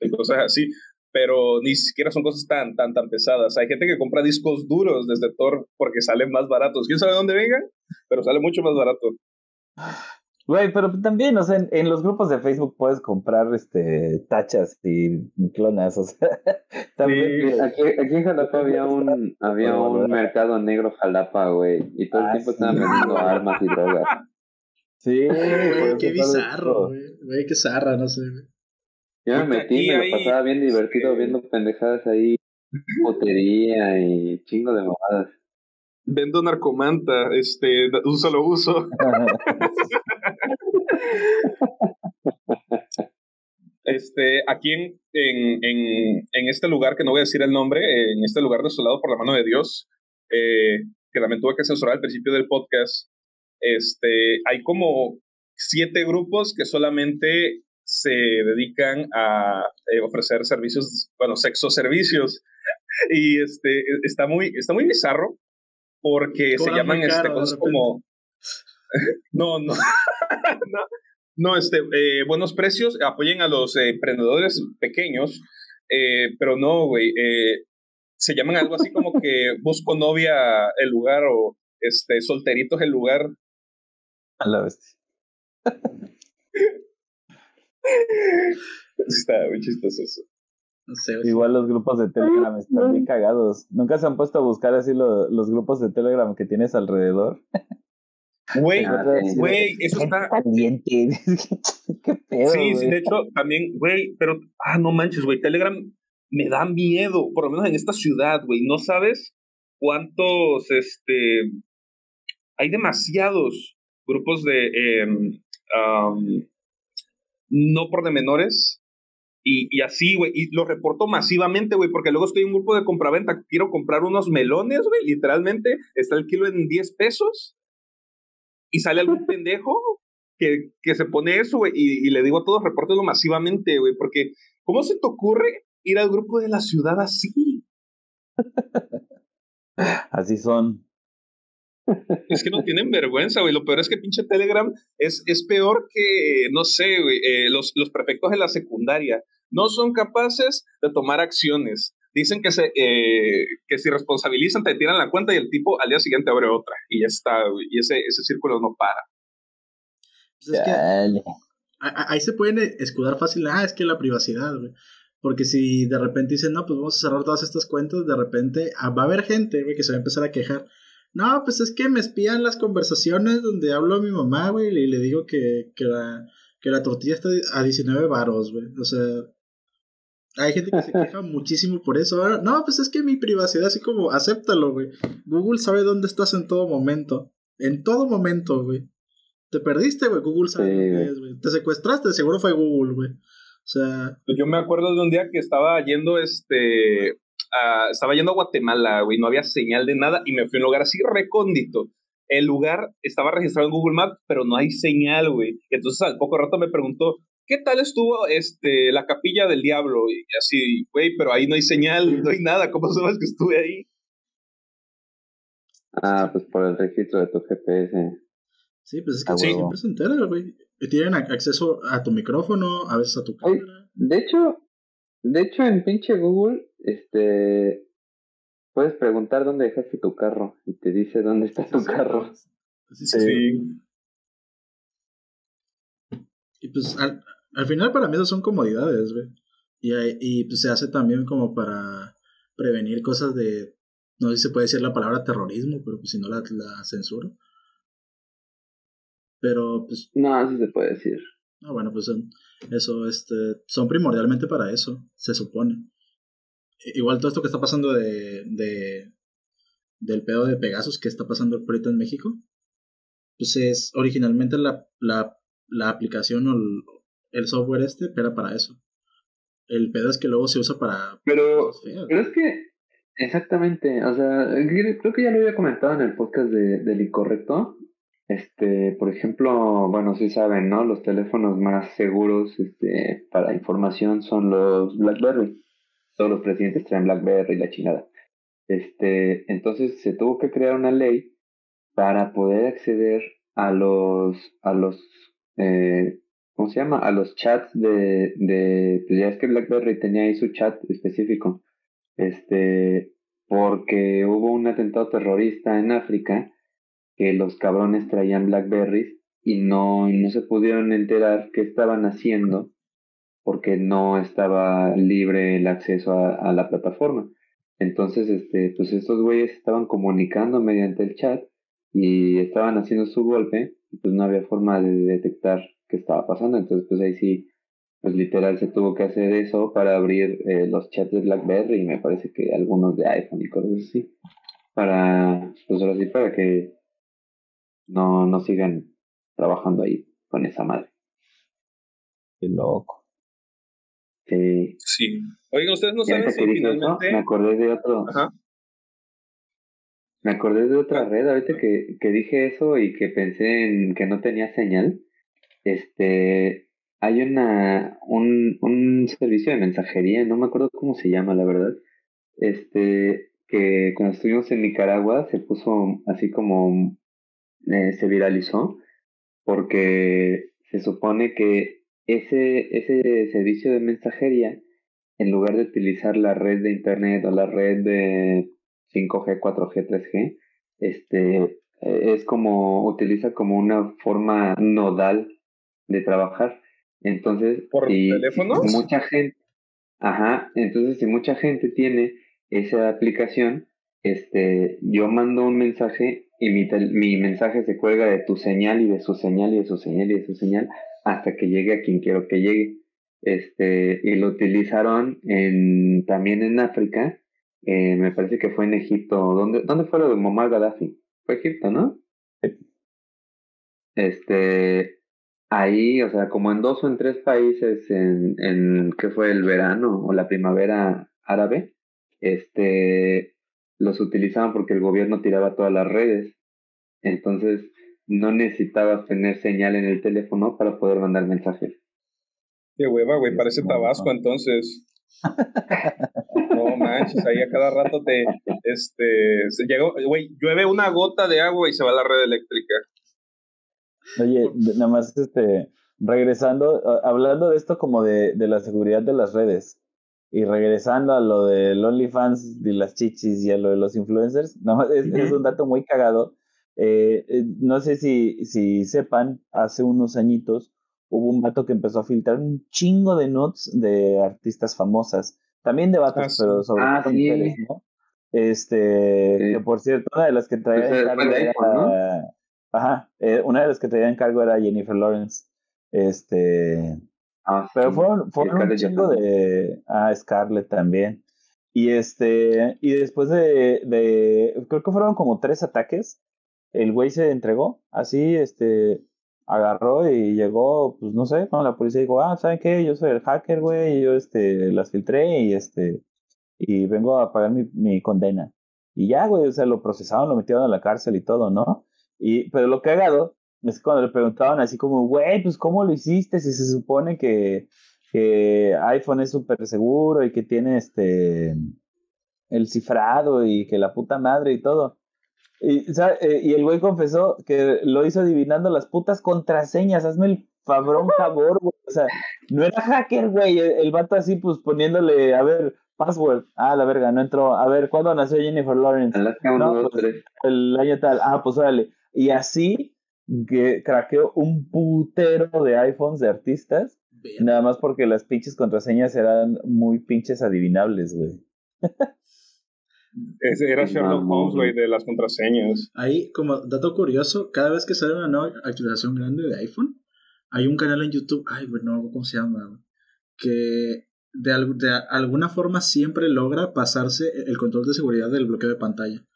y cosas así pero ni siquiera son cosas tan, tan, tan pesadas. Hay gente que compra discos duros desde Thor porque salen más baratos. ¿Quién sabe dónde vengan? Pero sale mucho más barato. Güey, pero también, o sea, en, los grupos de Facebook puedes comprar este tachas y clonas, o sea, también. aquí, aquí, en Jalapa había un, había un mercado negro Jalapa, güey, y todo el ah, tiempo estaban vendiendo armas y drogas. Sí, qué bizarro, güey, güey, qué zarra, no sé, güey. Yo me metí, me lo pasaba bien divertido viendo pendejadas ahí, botería y chingo de mamadas. Vendo narcomanta, este, un solo uso. este, aquí en, en, en, este lugar, que no voy a decir el nombre, en este lugar desolado por la mano de Dios, eh, que también tuve que censurar al principio del podcast, este, hay como siete grupos que solamente se dedican a eh, ofrecer servicios, bueno, sexo servicios. Y este, está muy, está muy bizarro porque se llaman este, cosas como... no, no, no, no, este, eh, buenos precios, apoyen a los eh, emprendedores pequeños, pero no, güey, se llaman algo así como que busco novia el lugar o este, solteritos el lugar. A la bestia. Está muy chistoso eso. Igual los grupos de Telegram están bien cagados. ¿Nunca se han puesto a buscar así los grupos de Telegram que tienes alrededor? Güey, Ah, güey, eso está. caliente. Qué pedo, Sí, sí, de hecho, también, güey, pero, ah, no manches, güey, Telegram me da miedo, por lo menos en esta ciudad, güey, no sabes cuántos, este, hay demasiados grupos de, em, no por de menores, y, y así, güey, y lo reporto masivamente, güey, porque luego estoy en un grupo de compraventa, quiero comprar unos melones, güey, literalmente, está el kilo en 10 pesos, y sale algún pendejo que, que se pone eso, güey, y, y le digo a todos, repórtenlo masivamente, güey, porque ¿cómo se te ocurre ir al grupo de la ciudad así? Así son. Es que no tienen vergüenza, güey. Lo peor es que pinche Telegram es, es peor que, no sé, güey, eh, los, los prefectos de la secundaria. No son capaces de tomar acciones. Dicen que, se, eh, que si responsabilizan, te tiran la cuenta y el tipo al día siguiente abre otra. Y ya está, güey. Y ese, ese círculo no para. Pues es que Dale. a- a- ahí se pueden escudar fácil, ah, es que la privacidad, güey. Porque si de repente dicen, no, pues vamos a cerrar todas estas cuentas, de repente ah, va a haber gente, güey, que se va a empezar a quejar. No, pues es que me espían las conversaciones donde hablo a mi mamá, güey, y le digo que, que, la, que la tortilla está a 19 varos, güey. O sea, hay gente que se queja muchísimo por eso. Ahora, no, pues es que mi privacidad, así como, acéptalo, güey. Google sabe dónde estás en todo momento. En todo momento, güey. Te perdiste, güey. Google sabe Sí, dónde es, güey. Te secuestraste, seguro fue Google, güey. O sea, Pues yo me acuerdo de un día que estaba yendo, este, a- estaba yendo a Guatemala, güey, no había señal de nada y me fui a un lugar así recóndito. El lugar estaba registrado en Google Maps, pero no hay señal, güey. Entonces al poco rato me preguntó, ¿qué tal estuvo este, la capilla del diablo? Y así, güey, pero ahí no hay señal, no hay nada, ¿cómo sabes que estuve ahí? Ah, pues por el registro de tu GPS. sí, pues es que Ah, sí, siempre se entera, güey. Y Tienen ac- acceso a tu micrófono, a veces a tu cámara. De hecho, de hecho en pinche Google, este, puedes preguntar dónde dejaste tu carro y te dice dónde está tu carro. Así se- Y pues al, al final para mí eso son comodidades, güey. Y, y pues se hace también como para prevenir cosas de, no sé si se puede decir la palabra terrorismo, pero pues si no la, la censuro. Pero pues, No, se puede decir. no, bueno, pues son- eso, este, son primordialmente para eso, se supone. I- Igual todo esto que está pasando de, de del pedo de Pegasus que está pasando ahorita en México, pues es originalmente la, la, la aplicación o el, el software este era para eso. El pedo es que luego se usa para Pero, pero es que, exactamente, o sea, creo que ya lo había comentado en el podcast de, del incorrecto. Este, por ejemplo, bueno, sí saben, ¿no? Los teléfonos más seguros, este, para información son los BlackBerry. Todos los presidentes traen BlackBerry y la chingada. Este, entonces se tuvo que crear una ley para poder acceder a los, a los, eh, ¿cómo se llama? A los chats de, de, pues ya es que BlackBerry tenía ahí su chat específico, este, porque hubo un atentado terrorista en África que los cabrones traían Blackberries y no, no se pudieron enterar qué estaban haciendo porque no estaba libre el acceso a, la plataforma. Entonces, este, pues estos güeyes estaban comunicando mediante el chat y estaban haciendo su golpe y pues no había forma de detectar qué estaba pasando. Entonces, pues ahí sí, pues literal se tuvo que hacer eso para abrir eh, los chats de BlackBerry y me parece que algunos de iPhone y cosas así. Para, pues ahora sí, para que no, no sigan trabajando ahí con esa madre. Qué loco. Sí. Sí. Oigan, ustedes no saben si que dices finalmente... me acordé de otro, Ajá. me acordé de otra red, ahorita que, que dije eso y que pensé en que no tenía señal. Este, hay una, un, un servicio de mensajería, no me acuerdo cómo se llama, la verdad. Este, que cuando estuvimos en Nicaragua se puso así como, eh, se viralizó, porque se supone que ese, ese servicio de mensajería, en lugar de utilizar la red de internet o la red de 5G, 4G, 3G, este, eh, es como, utiliza como una forma nodal de trabajar. Entonces, ¿Por si- teléfonos? mucha gente, ajá, entonces si mucha gente tiene esa aplicación, este, yo mando un mensaje y mi, mi mensaje se cuelga de tu señal y de su señal y de su señal y de su señal hasta que llegue a quien quiero que llegue. Este, y lo utilizaron en, también en África, eh, me parece que fue en Egipto. ¿Dónde, ¿Dónde fue lo de Muammar Gaddafi? Fue Egipto, ¿no? Este, ahí, o sea, como en dos o en tres países en, en que fue el verano o la primavera árabe, este, los utilizaban porque el gobierno tiraba todas las redes. Entonces, no necesitabas tener señal en el teléfono para poder mandar mensajes. Qué hueva, güey, parece Tabasco entonces. No manches, ahí a cada rato te, este, se llega, güey, llueve una gota de agua y se va la red eléctrica. Oye, nada más, este, regresando, hablando de esto como de, de la seguridad de las redes y regresando a lo del OnlyFans de las chichis y a lo de los influencers, nada más es, un dato muy cagado. Eh, eh, no sé si, si sepan, hace unos añitos hubo un vato que empezó a filtrar un chingo de nuts de artistas famosas. También de vatos, ah, pero sobre ah, todo mujeres, ¿no? Este, que por cierto, una de las que traía pues, en cargo era, Ajá, eh, una de las que traía en cargo era Jennifer Lawrence. Este, ah, pero fueron, fueron un chingo de, ah, Scarlett también. Y este, y después de, de, creo que fueron como tres ataques, el güey se entregó, así, este, agarró y llegó, pues no sé, cuando la policía dijo, ah, ¿saben qué? Yo soy el hacker, güey, y yo este, las filtré y este, y vengo a pagar mi, mi condena. Y ya, güey, o sea, lo procesaron, lo metieron a la cárcel y todo, ¿no? Y, pero lo cagado es cuando le preguntaban así como, güey, pues ¿cómo lo hiciste? Si se supone que, que iPhone es súper seguro y que tiene este el cifrado y que la puta madre y todo. Y, eh, y el güey confesó que lo hizo adivinando las putas contraseñas. Hazme el fabrón favor, güey. O sea, no era hacker, güey. El, vato así, pues poniéndole, a ver, password. Ah, la verga, no entró. A ver, ¿cuándo nació Jennifer Lawrence? No, pues, el año tal. Ah, pues órale. Y así que craqueó un putero de iPhones de artistas. Nada más porque las pinches contraseñas eran muy pinches adivinables, güey. Ese era Sherlock Holmes, güey, de las contraseñas. Ahí, como dato curioso, cada vez que sale una nueva actualización grande de iPhone, hay un canal en YouTube, ay, güey, no, ¿cómo se llama? Que de, de alguna forma siempre logra pasarse el control de seguridad del bloqueo de pantalla.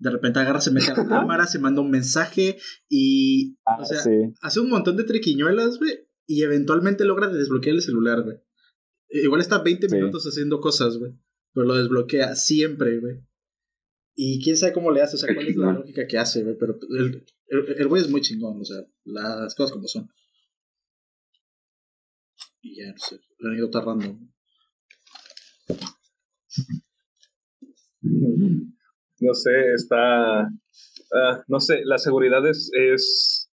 De repente agarra, se mete a la cámara, se manda un mensaje y. Ah, o sea, hace un montón de triquiñuelas, güey. Y eventualmente logra desbloquear el celular, güey. Igual está 20 minutos haciendo cosas, güey. Pero lo desbloquea siempre, güey. Y quién sabe cómo le hace, o sea, cuál es la lógica que hace, güey. Pero el, el, güey es muy chingón, o sea, las cosas como son. Y ya, no sé, la anécdota random. No sé, está. Uh, no sé, la seguridad es, es.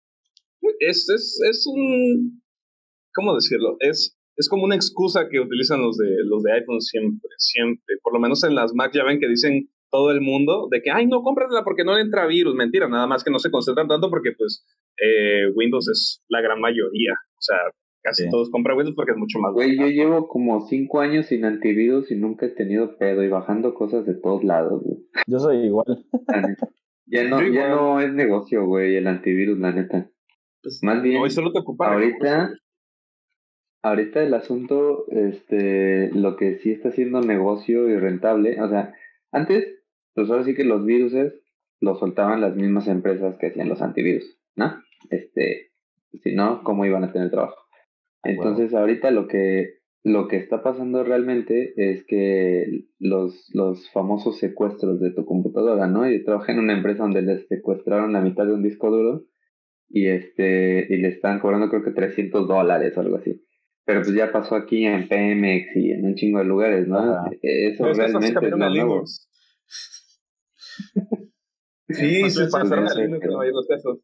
Es, es, es un. ¿Cómo decirlo? Es es como una excusa que utilizan los de, los de iPhone siempre, siempre. Por lo menos en las Mac ya ven que dicen todo el mundo de que, ay, no, cómpratela porque no le entra virus. Mentira, nada más que no se concentran tanto porque, pues, eh, Windows es la gran mayoría. O sea, casi todos compran Windows porque es mucho más Güey, yo llevo como cinco años sin antivirus y nunca he tenido pedo y bajando cosas de todos lados, güey. Yo soy igual. ya no, ya no es negocio, güey, el antivirus, la neta. Pues, más bien, solo te ahorita ahorita el asunto, este, lo que sí está siendo negocio y rentable, o sea, antes, pues ahora sí que los virus los soltaban las mismas empresas que hacían los antivirus, ¿no? Este, si no, ¿cómo iban a tener trabajo? Entonces, ahorita lo que, lo que está pasando realmente es que los, los famosos secuestros de tu computadora, ¿no? Yo trabajé en una empresa donde les secuestraron la mitad de un disco duro y este, y le están cobrando creo que 300 dólares o algo así. Pero pues ya pasó aquí en PMX y en un chingo de lugares, ¿no? Eso realmente es nuevo. sí, se pasaron a Linux en los pesos.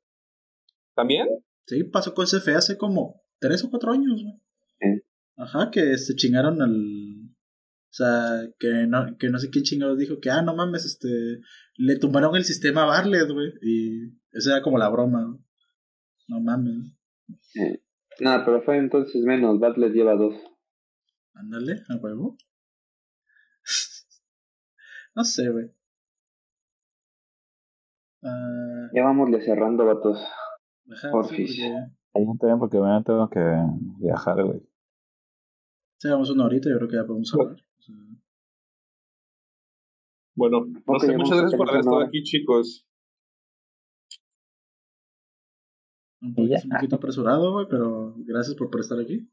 ¿También? Sí, pasó con CFE hace como tres o cuatro años, güey. Ajá, que se chingaron al... O sea, que no, que no sé quién chingados dijo que, ah, no mames, este... Le tumbaron el sistema a Barlet, güey. Y esa era como la broma, No mames. Sí. Nada, pero fue entonces menos. Bartlett lleva dos. Ándale, a huevo. no sé, güey. Ah, Ya vamos cerrando, vatos. ajá, Porfis. sí, Ahí no también porque mañana tengo que viajar, güey. Sí, vamos una horita, yo creo que ya podemos hablar. O sea, Bueno, no sé, muchas a gracias por haber estado aquí, chicos. un poquito, un poquito apresurado, güey, pero gracias por, por estar aquí.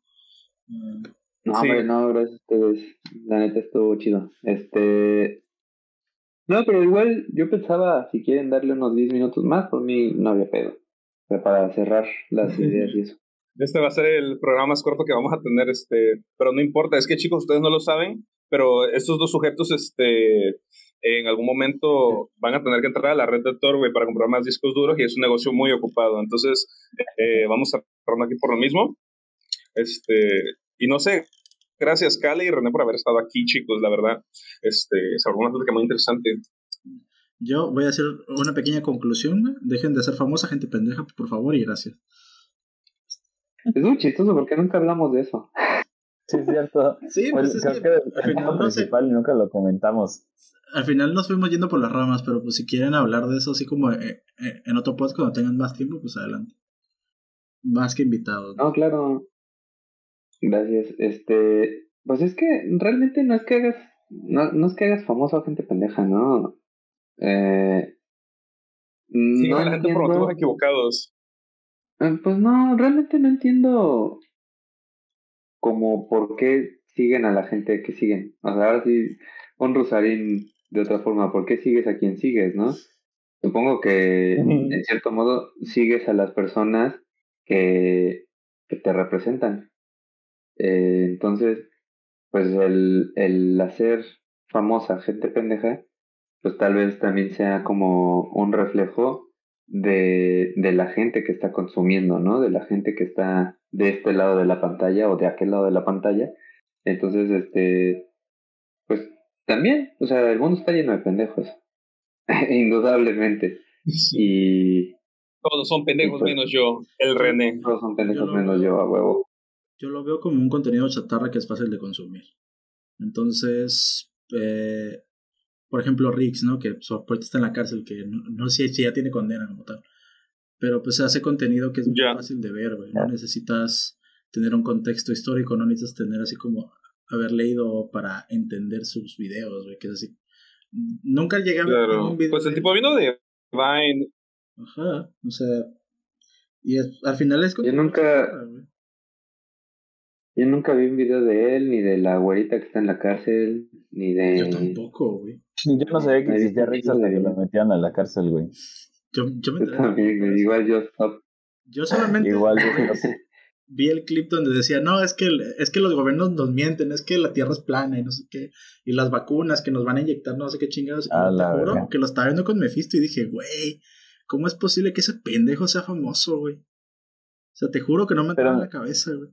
No, Sí. hombre, no, gracias a ustedes. La neta estuvo chido. Este. No, pero igual yo pensaba, si quieren darle unos 10 minutos más, por mí no había pedo. Para cerrar las ideas y eso. Este va a ser el programa más corto que vamos a tener, este, pero no importa, es que chicos, ustedes no lo saben, pero estos dos sujetos, este, en algún momento van a tener que entrar a la red de Tor, güey, para comprar más discos duros y es un negocio muy ocupado. Entonces, eh, vamos a cerrar aquí por lo mismo. Este, y no sé, gracias, Cale y René, por haber estado aquí, chicos, la verdad. Este, es una plática muy interesante. Yo voy a hacer una pequeña conclusión, güey. Dejen de ser famosa gente pendeja, por favor, y gracias. Es muy chistoso porque nunca hablamos de eso. Sí, es cierto. Sí, pues es creo que que el al final no sé. principal y nunca lo comentamos. Al final nos fuimos yendo por las ramas, pero pues si quieren hablar de eso así como eh, eh, en otro podcast cuando tengan más tiempo, pues adelante. Más que invitados. ¿no? No, claro. Gracias. Este. Pues es que realmente no es que hagas. No, no es que hagas famoso a gente pendeja, ¿no? Eh. Sí, no por entiendo- equivocados. Eh, Pues no, realmente no entiendo como por qué siguen a la gente que siguen. O sea, ahora sí, un Rosarín de otra forma, ¿por qué sigues a quien sigues, no? Supongo que en cierto modo sigues a las personas que, que te representan. Eh, entonces, pues el, el hacer famosa gente pendeja, pues tal vez también sea como un reflejo de, de la gente que está consumiendo, ¿no? De la gente que está de este lado de la pantalla o de aquel lado de la pantalla. Entonces, este, pues también, o sea, el mundo está lleno de pendejos, indudablemente. Y Todos son pendejos pues- menos yo, el René. todos son pendejos Yo lo menos veo- yo, a huevo. Yo lo veo como un contenido chatarra que es fácil de consumir. Entonces, eh, por ejemplo, Rix, ¿no? Que pues, ahorita está en la cárcel, que no, no sé si ya tiene condena como tal. Pero pues hace contenido que es muy fácil de ver, güey. No necesitas tener un contexto histórico, no necesitas tener así como haber leído para entender sus videos, güey, que es así. Nunca llegué a ver Claro. un video. Pues el de- tipo vino de Vine. Ajá, o sea. Y es- al final es contenido nunca- chatarra, güey. Yo nunca vi un video de él, ni de la güerita que está en la cárcel, ni de... Yo tampoco, güey. Yo no sabía que Me existía Rix hasta que lo metían a la cárcel, güey. Yo, yo me Yo enteré igual yo stop. Yo solamente Igual yo vi el clip donde decía, no, es que, es que los gobiernos nos mienten, es que la tierra es plana y no sé qué, y las vacunas que nos van a inyectar no sé qué chingados. Y A te juro que lo estaba viendo con Mephisto y dije, güey, ¿cómo es posible que ese pendejo sea famoso, güey? O sea, te juro que no me entraba en la cabeza, güey.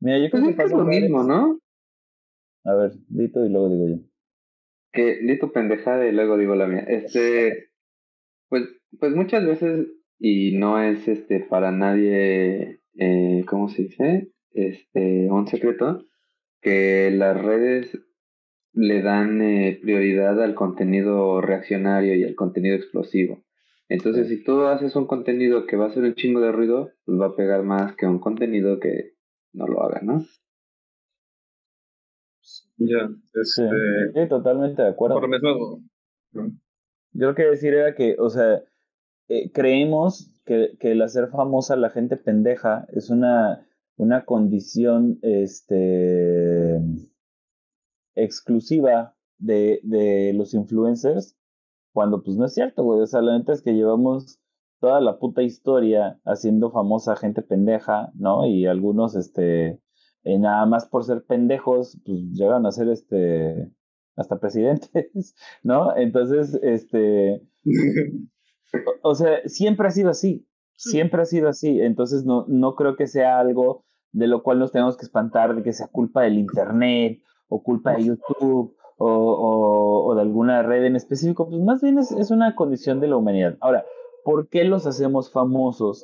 Mira, yo Pues creo es que es pasa lo mismo, ¿no? A ver, dito y luego digo yo. Que di tu pendejada y luego digo la mía. Este, pues, pues muchas veces, y no es este para nadie, eh, ¿cómo se dice? Este, un secreto, que las redes le dan eh, prioridad al contenido reaccionario y al contenido explosivo. Entonces, si tú haces un contenido que va a hacer un chingo de ruido, pues va a pegar más que un contenido que no lo haga, ¿no? Ya, Sí, este. sí, totalmente de acuerdo. Por mismo. Yo lo que decir era que, o sea, eh, creemos que, que el hacer famosa a la gente pendeja es una, una condición este, exclusiva de, de los influencers, cuando pues no es cierto, güey. O sea, la neta es que llevamos toda la puta historia haciendo famosa a gente pendeja, ¿no? Y algunos, este, eh, nada más por ser pendejos, pues llegan a ser, este, hasta presidentes, ¿no? Entonces, este, o, o sea, siempre ha sido así, Sí. siempre ha sido así, entonces no, no creo que sea algo de lo cual nos tenemos que espantar, de que sea culpa del Internet o culpa de YouTube o, o, o de alguna red en específico, pues más bien es, es una condición de la humanidad. Ahora, ¿por qué los hacemos famosos?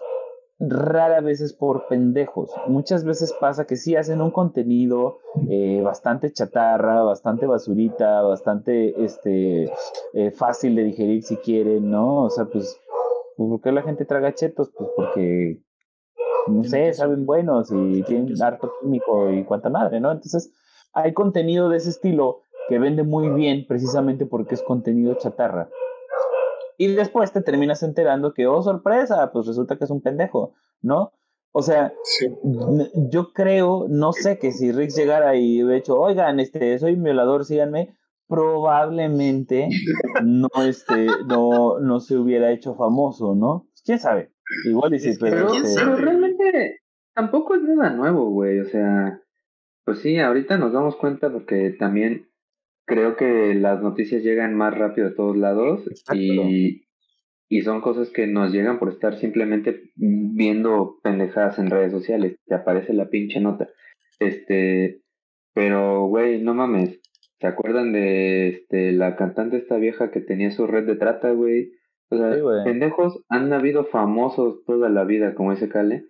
Rara vez es por pendejos. Muchas veces pasa que sí hacen un contenido eh, bastante chatarra, bastante basurita, bastante este, eh, fácil de digerir si quieren, ¿no? O sea, pues, ¿por qué la gente traga chetos? Pues porque, no sé, saben buenos y tienen harto químico y cuanta madre, ¿no? Entonces, hay contenido de ese estilo que vende muy bien precisamente porque es contenido chatarra. Y después te terminas enterando que, oh, sorpresa, pues resulta que es un pendejo, ¿no? O sea, yo creo, no sé, que si Rick llegara y hubiera hecho, oigan, este, soy un violador, síganme, probablemente no, este, no, no se hubiera hecho famoso, ¿no? ¿Quién sabe? Igual y sí, pero, este, pero realmente tampoco es nada nuevo, güey, o sea, pues sí, ahorita nos damos cuenta porque también creo que las noticias llegan más rápido a todos lados y, y son cosas que nos llegan por estar simplemente viendo pendejadas en redes sociales. Te aparece la pinche nota. Este, pero güey, no mames. ¿Se acuerdan de este la cantante esta vieja que tenía su red de trata, güey? O sea, pendejos han habido famosos toda la vida, como ese Cale,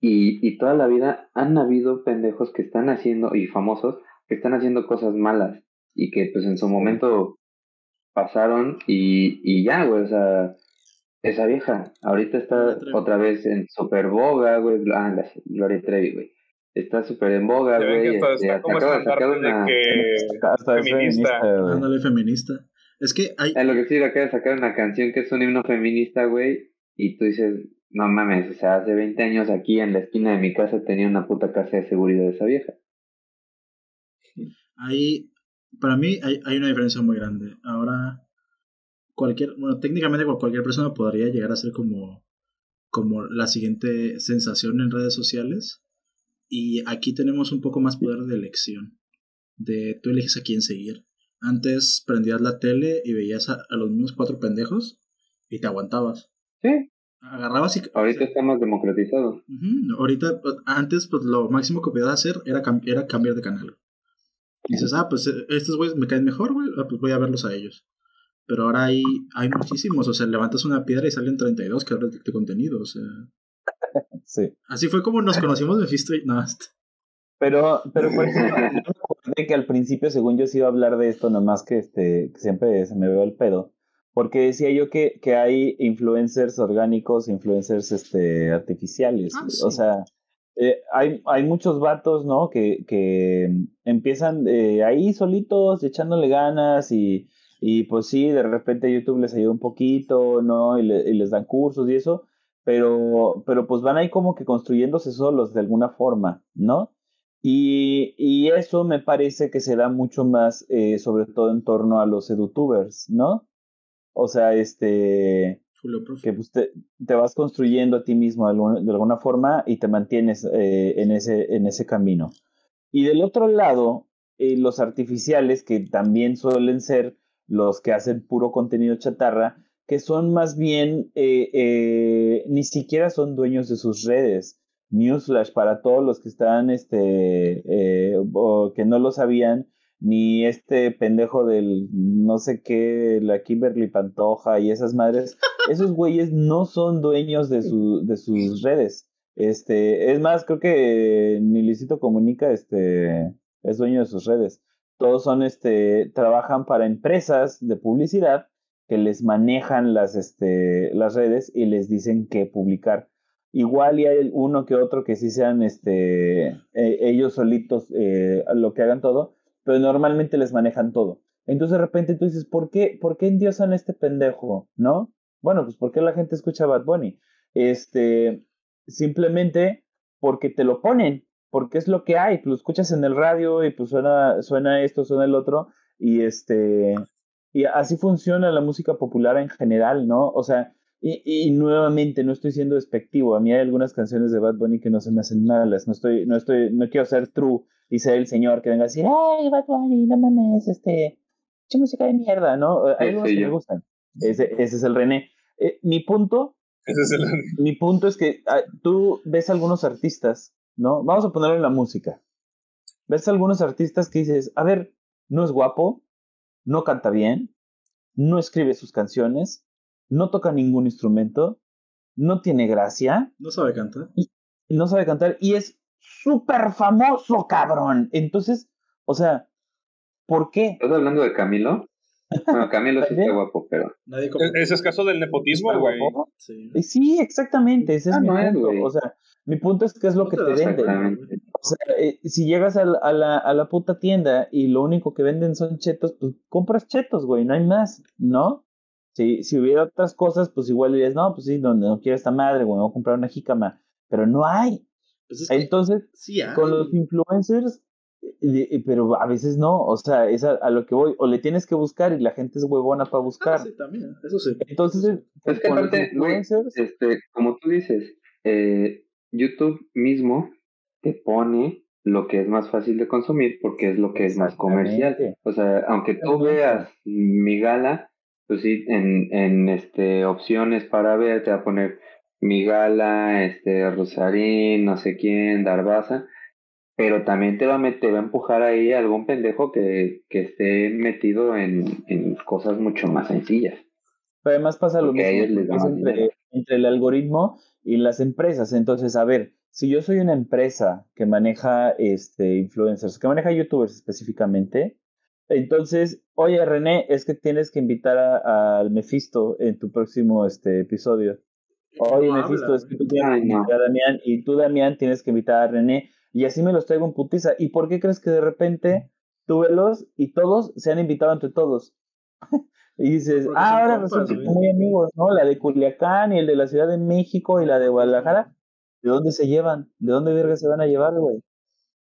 y, y toda la vida han habido pendejos que están haciendo, y famosos, que están haciendo cosas malas y que pues en su momento pasaron y, y ya, güey, o sea, esa vieja ahorita está otra vez en super boga, güey, ah, Gloria Trevi, güey. Está súper en boga, güey. Está, este, está como una... que feminista. Ándale, feminista. Es que hay... Es lo que sí, acaba de sacar una canción que es un himno feminista, güey, y tú dices, no mames, o sea, hace 20 años aquí en la esquina de mi casa tenía una puta casa de seguridad de esa vieja. Hay, para mí hay, hay una diferencia muy grande. Ahora, cualquier, bueno, técnicamente cualquier persona podría llegar a ser como, como la siguiente sensación en redes sociales. Y aquí tenemos un poco más poder de elección. De tú eliges a quién seguir. Antes prendías la tele y veías a, los mismos cuatro pendejos y te aguantabas. Sí. Agarrabas y... Ahorita está más democratizado. Ahorita, pues, antes, pues lo máximo que podías hacer era, era cambiar de canal. Y dices, ah, pues eh, estos güeyes me caen mejor, güey, ah, pues voy a verlos a ellos. Pero ahora hay, hay muchísimos, o sea, levantas una piedra y salen 32 que hablan de contenido, o sea. Sí. Así fue como nos conocimos Mephisto y Nast. Pero, pero por ejemplo, yo que al principio, según yo, sí iba a hablar de esto, nomás que este, siempre se me veo el pedo. Porque decía yo que, que hay influencers orgánicos, influencers este, artificiales. Ah, o sea, eh, hay, hay muchos vatos, ¿no? Que, que empiezan eh, ahí solitos, echándole ganas y, y pues sí, de repente YouTube les ayuda un poquito, ¿no? Y, les dan cursos y eso, pero, pero pues van ahí como que construyéndose solos de alguna forma, ¿no? Y, y eso me parece que se da mucho más, eh, sobre todo en torno a los edutubers, ¿no? O sea, este, que pues, te, te, vas construyendo a ti mismo de alguna, de alguna forma y te mantienes eh, en, ese, en ese camino. Y del otro lado, eh, los artificiales, que también suelen ser los que hacen puro contenido chatarra, que son más bien, eh, ni siquiera son dueños de sus redes. Newsflash para todos los que están, este, que no lo sabían, ni este pendejo del no sé qué, la Kimberly Pantoja y esas madres, esos güeyes no son dueños de, su, de sus redes. Este, es más, creo que ni Licito Comunica este, es dueño de sus redes. Todos son, este, trabajan para empresas de publicidad que les manejan las, este, las redes y les dicen qué publicar. Igual y hay uno que otro que sí sean este, e, ellos solitos eh, lo que hagan todo, pero normalmente les manejan todo. Entonces de repente tú dices, ¿por qué, ¿por qué endiosan a este pendejo? ¿No? Bueno, pues porque la gente escucha Bad Bunny. Este, simplemente porque te lo ponen, porque es lo que hay, pues lo escuchas en el radio y pues suena, suena esto, suena el otro, y este, y así funciona la música popular en general, ¿no? O sea, y, y, nuevamente no estoy siendo despectivo, a mí hay algunas canciones de Bad Bunny que no se me hacen malas, no estoy, no estoy, no quiero ser true y ser el señor que venga a decir, ay, Bad Bunny, no mames, este, qué música de mierda, ¿no? Hay algunos que me gustan, ese, ese es el René. Eh, mi punto, ese es el... mi punto es que ah, tú ves algunos artistas, ¿no? Vamos a ponerlo en la música. Ves algunos artistas que dices, a ver, no es guapo, no canta bien, no escribe sus canciones, no toca ningún instrumento, no tiene gracia. No sabe cantar. no sabe cantar y es súper famoso, cabrón. Entonces, o sea, ¿por qué? ¿Estás hablando de Camilo? Bueno, Camilo sí está guapo, pero. Nadie Ese es caso del nepotismo, güey. Sí. sí. exactamente. Ese es ah, mi punto. o sea, mi punto es que es lo que te venden. O sea, eh, si llegas a la, a, la, puta tienda y lo único que venden son chetos, pues compras chetos, güey, no hay más, ¿no? Si, si hubiera otras cosas, pues igual dirías, no, pues sí, no, no quiero esta madre, güey, voy a comprar una jícama. Pero no hay. Pues Entonces, con los influencers, pero a veces no, o sea, es a, lo que voy, o le tienes que buscar y la gente es huevona para buscar. Ah, sí, también, eso sí. Entonces, es que aparte, este, como tú dices, eh, YouTube mismo te pone lo que es más fácil de consumir porque es lo que es más comercial. O sea, aunque tú veas mi gala, pues sí, en, en este opciones para ver te va a poner mi gala, este Rosarín, no sé quién, Darbaza, pero también te va a meter, va a empujar ahí algún pendejo que, que esté metido en, en cosas mucho más sencillas. Pero además pasa lo mismo entre, entre el algoritmo y las empresas. Entonces, a ver, si yo soy una empresa que maneja este, influencers, que maneja youtubers específicamente, entonces, oye René, es que tienes que invitar al Mephisto en tu próximo este, episodio. Oye Mephisto, es que tú tienes que invitar a Damián y tú Damián tienes que invitar a René y así me los traigo en putiza. ¿Y por qué crees que de repente tú velos y todos se han invitado entre todos? Y dices, ah, ahora resulta que muy amigos, ¿no? La de Culiacán y el de la Ciudad de México y la de Guadalajara. ¿De dónde se llevan? ¿De dónde verga se van a llevar, güey?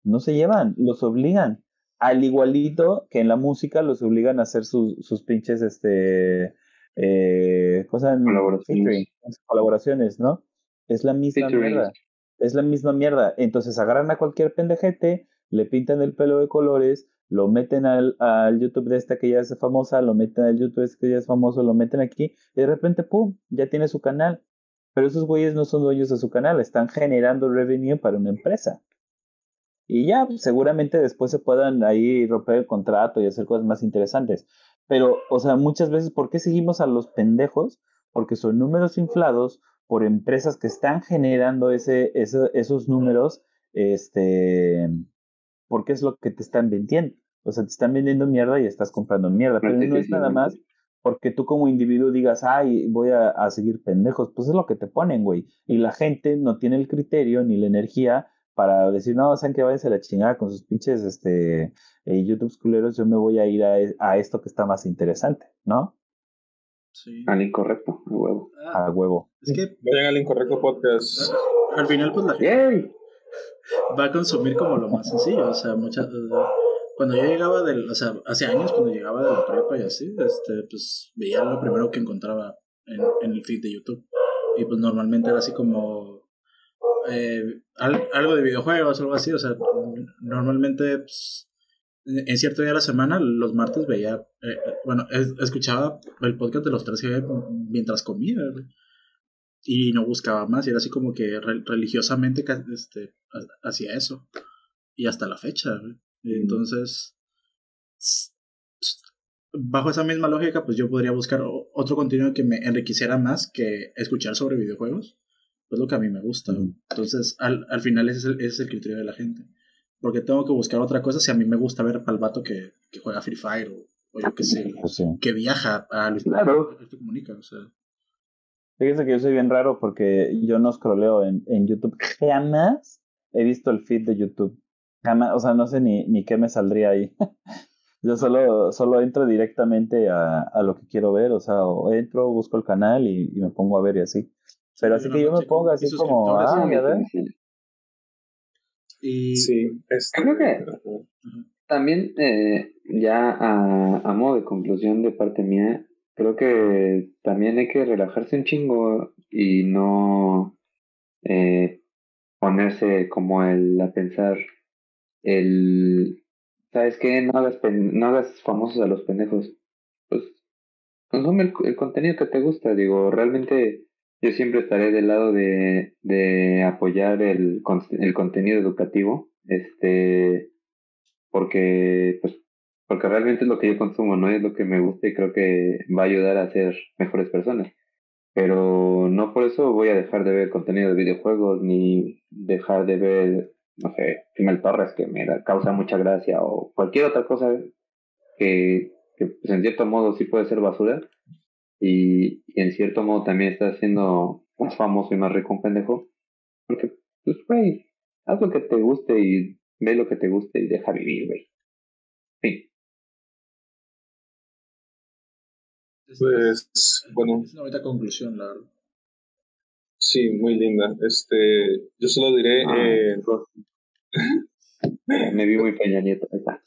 No se llevan, los obligan. Al igualito que en la música los obligan a hacer sus, sus pinches, este, eh, cosas, colaboraciones. colaboraciones, ¿no? Es la misma mierda. Es la misma mierda. Entonces agarran a cualquier pendejete, le pintan el pelo de colores, lo meten al, al, YouTube de esta que ya es famosa, lo meten al YouTube de este que ya es famoso, lo meten aquí y de repente, ¡pum!, ya tiene su canal. Pero esos güeyes no son dueños de su canal, están generando revenue para una empresa. Y ya, seguramente después se puedan ahí romper el contrato y hacer cosas más interesantes. Pero, o sea, muchas veces, ¿por qué seguimos a los pendejos? Porque son números inflados por empresas que están generando ese, ese esos números, este, porque es lo que te están vendiendo. O sea, te están vendiendo mierda y estás comprando mierda. Pero no es nada más porque tú como individuo digas, ay, voy a, seguir pendejos. Pues es lo que te ponen, güey. Y la gente no tiene el criterio ni la energía para decir, no, saben que váyanse a la chingada con sus pinches este, eh, YouTube culeros, yo me voy a ir a, a, esto que está más interesante, ¿no? Sí. Al incorrecto, a huevo. a huevo. Es que. Vayan al incorrecto podcast. Al final, pues la gente va a consumir como lo más sencillo. O sea, muchas. Cuando yo llegaba del. O sea, hace años, cuando llegaba de la prepa y así, este, pues veía lo primero que encontraba en, en el feed de YouTube. Y pues normalmente era así como. Eh, algo de videojuegos o algo así. O sea, normalmente. Pues, en cierto día de la semana, los martes veía, eh, bueno, escuchaba el podcast de los 3G mientras comía, y no buscaba más, y era así como que religiosamente este, hacía eso, y hasta la fecha, entonces, bajo esa misma lógica, pues yo podría buscar otro contenido que me enriqueciera más que escuchar sobre videojuegos, pues lo que a mí me gusta, entonces al, al final ese es, el, ese es el criterio de la gente porque tengo que buscar otra cosa si a mí me gusta ver al vato que, que juega Free Fire o, yo que sé, pues que viaja a claro. que comunica, o sea. Fíjense que yo soy bien raro porque yo no scrolleo en, en YouTube. Jamás he visto el feed de YouTube. Jamás, o sea, no sé ni, ni qué me saldría ahí. yo solo, solo entro directamente a, a, lo que quiero ver, o sea, o entro, busco el canal y, y me pongo a ver y así. Pero así que yo me pongo así como, ah, a ver. Y sí, creo que también eh, ya a, modo de conclusión de parte mía, creo que también hay que relajarse un chingo y no eh, ponerse como el a pensar el ¿sabes qué? No hagas, no hagas famosos a los pendejos. Pues consume el, el contenido que te gusta, digo, realmente yo siempre estaré del lado de, de apoyar el, el contenido educativo, este, porque, pues, porque realmente es lo que yo consumo, ¿no? Es lo que me gusta y creo que va a ayudar a ser mejores personas. Pero no por eso voy a dejar de ver contenido de videojuegos ni dejar de ver, no sé, Female Torres que me causa mucha gracia o cualquier otra cosa que, que pues, en cierto modo sí puede ser basura y, y en cierto modo también está haciendo más famoso y más rico un pendejo. Porque, pues, güey, haz lo que te guste y ve lo que te guste y deja vivir, güey. Fin. Pues, bueno, Es una bonita conclusión, la verdad. sí, muy linda. Este, yo solo diré, Ay, eh. Me vi muy Peña Nieto. Ahí está.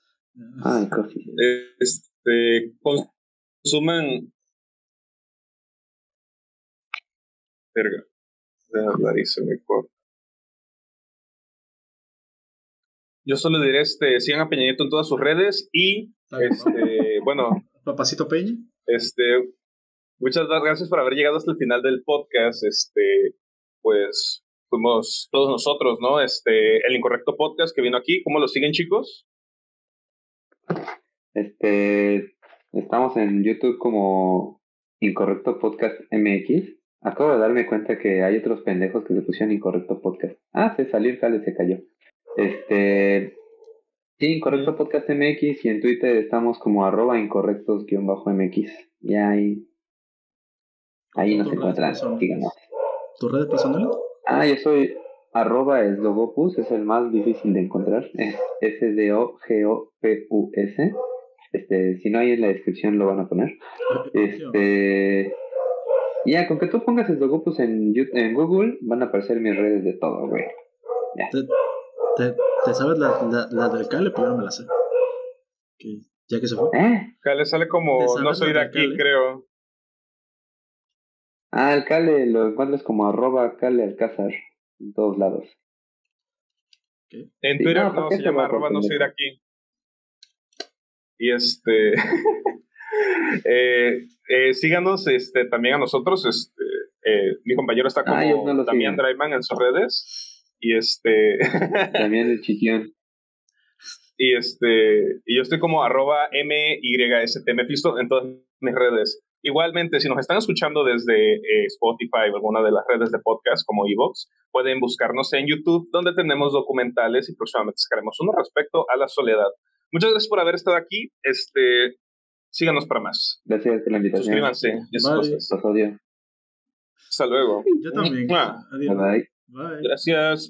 Ay, Cosi. este, consuman. Verga. Voy a hablar y se me corta. Yo solo diré, este, sigan a Peña Nieto en todas sus redes y, este, bueno, Papacito Peña. Este, muchas gracias por haber llegado hasta el final del podcast. Este, pues fuimos todos nosotros, ¿no? Este, el incorrecto podcast que vino aquí. ¿Cómo lo siguen, chicos? Este, estamos en YouTube como Incorrecto Podcast MX. Acabo de darme cuenta que hay otros pendejos que se pusieron Incorrecto Podcast. Ah, se salió el cable, se cayó. Este, sí, Incorrecto Podcast MX y en Twitter estamos como arroba incorrectos-mx. Y ahí, ahí nos ¿Tus redes encuentran, síganos. ¿Tus redes personales? Ah, yo soy arroba esdogopus, es el más difícil de encontrar. Es S-D-O-G-O-P-U-S. Este, si no hay en la descripción lo van a poner. Este. Ya, con que tú pongas esdogopus en, en Google, van a aparecer mis redes de todo, güey. ¿Te, te, te sabes la, la, la del Cale? Pero yo no me la sé. Ya que se fue. ¿Eh? Acá le sale como ¿Te sabes no soy de aquí, Cale? creo. Ah, el Cale lo encuentras como arroba Cale Alcázar en todos lados. En Sí, Twitter no, no, ¿por qué se llama arroba no soy de aquí. Y este. eh, eh, síganos este, también a nosotros. Este, eh, mi compañero está como Ah, no Damián. Drayman en sus redes. Y este. También el chiquión. Y este, y yo estoy como arroba MYST Mephisto en todas mis redes. Igualmente, si nos están escuchando desde eh, Spotify o alguna de las redes de podcast como Evox, pueden buscarnos en YouTube, donde tenemos documentales y próximamente sacaremos uno respecto a la soledad. Muchas gracias por haber estado aquí. Este, síganos para más. Gracias por la invitación. Suscríbanse. Los odio. Hasta luego. Yo también. Mua. Adiós. Bye bye. Bye. Gracias.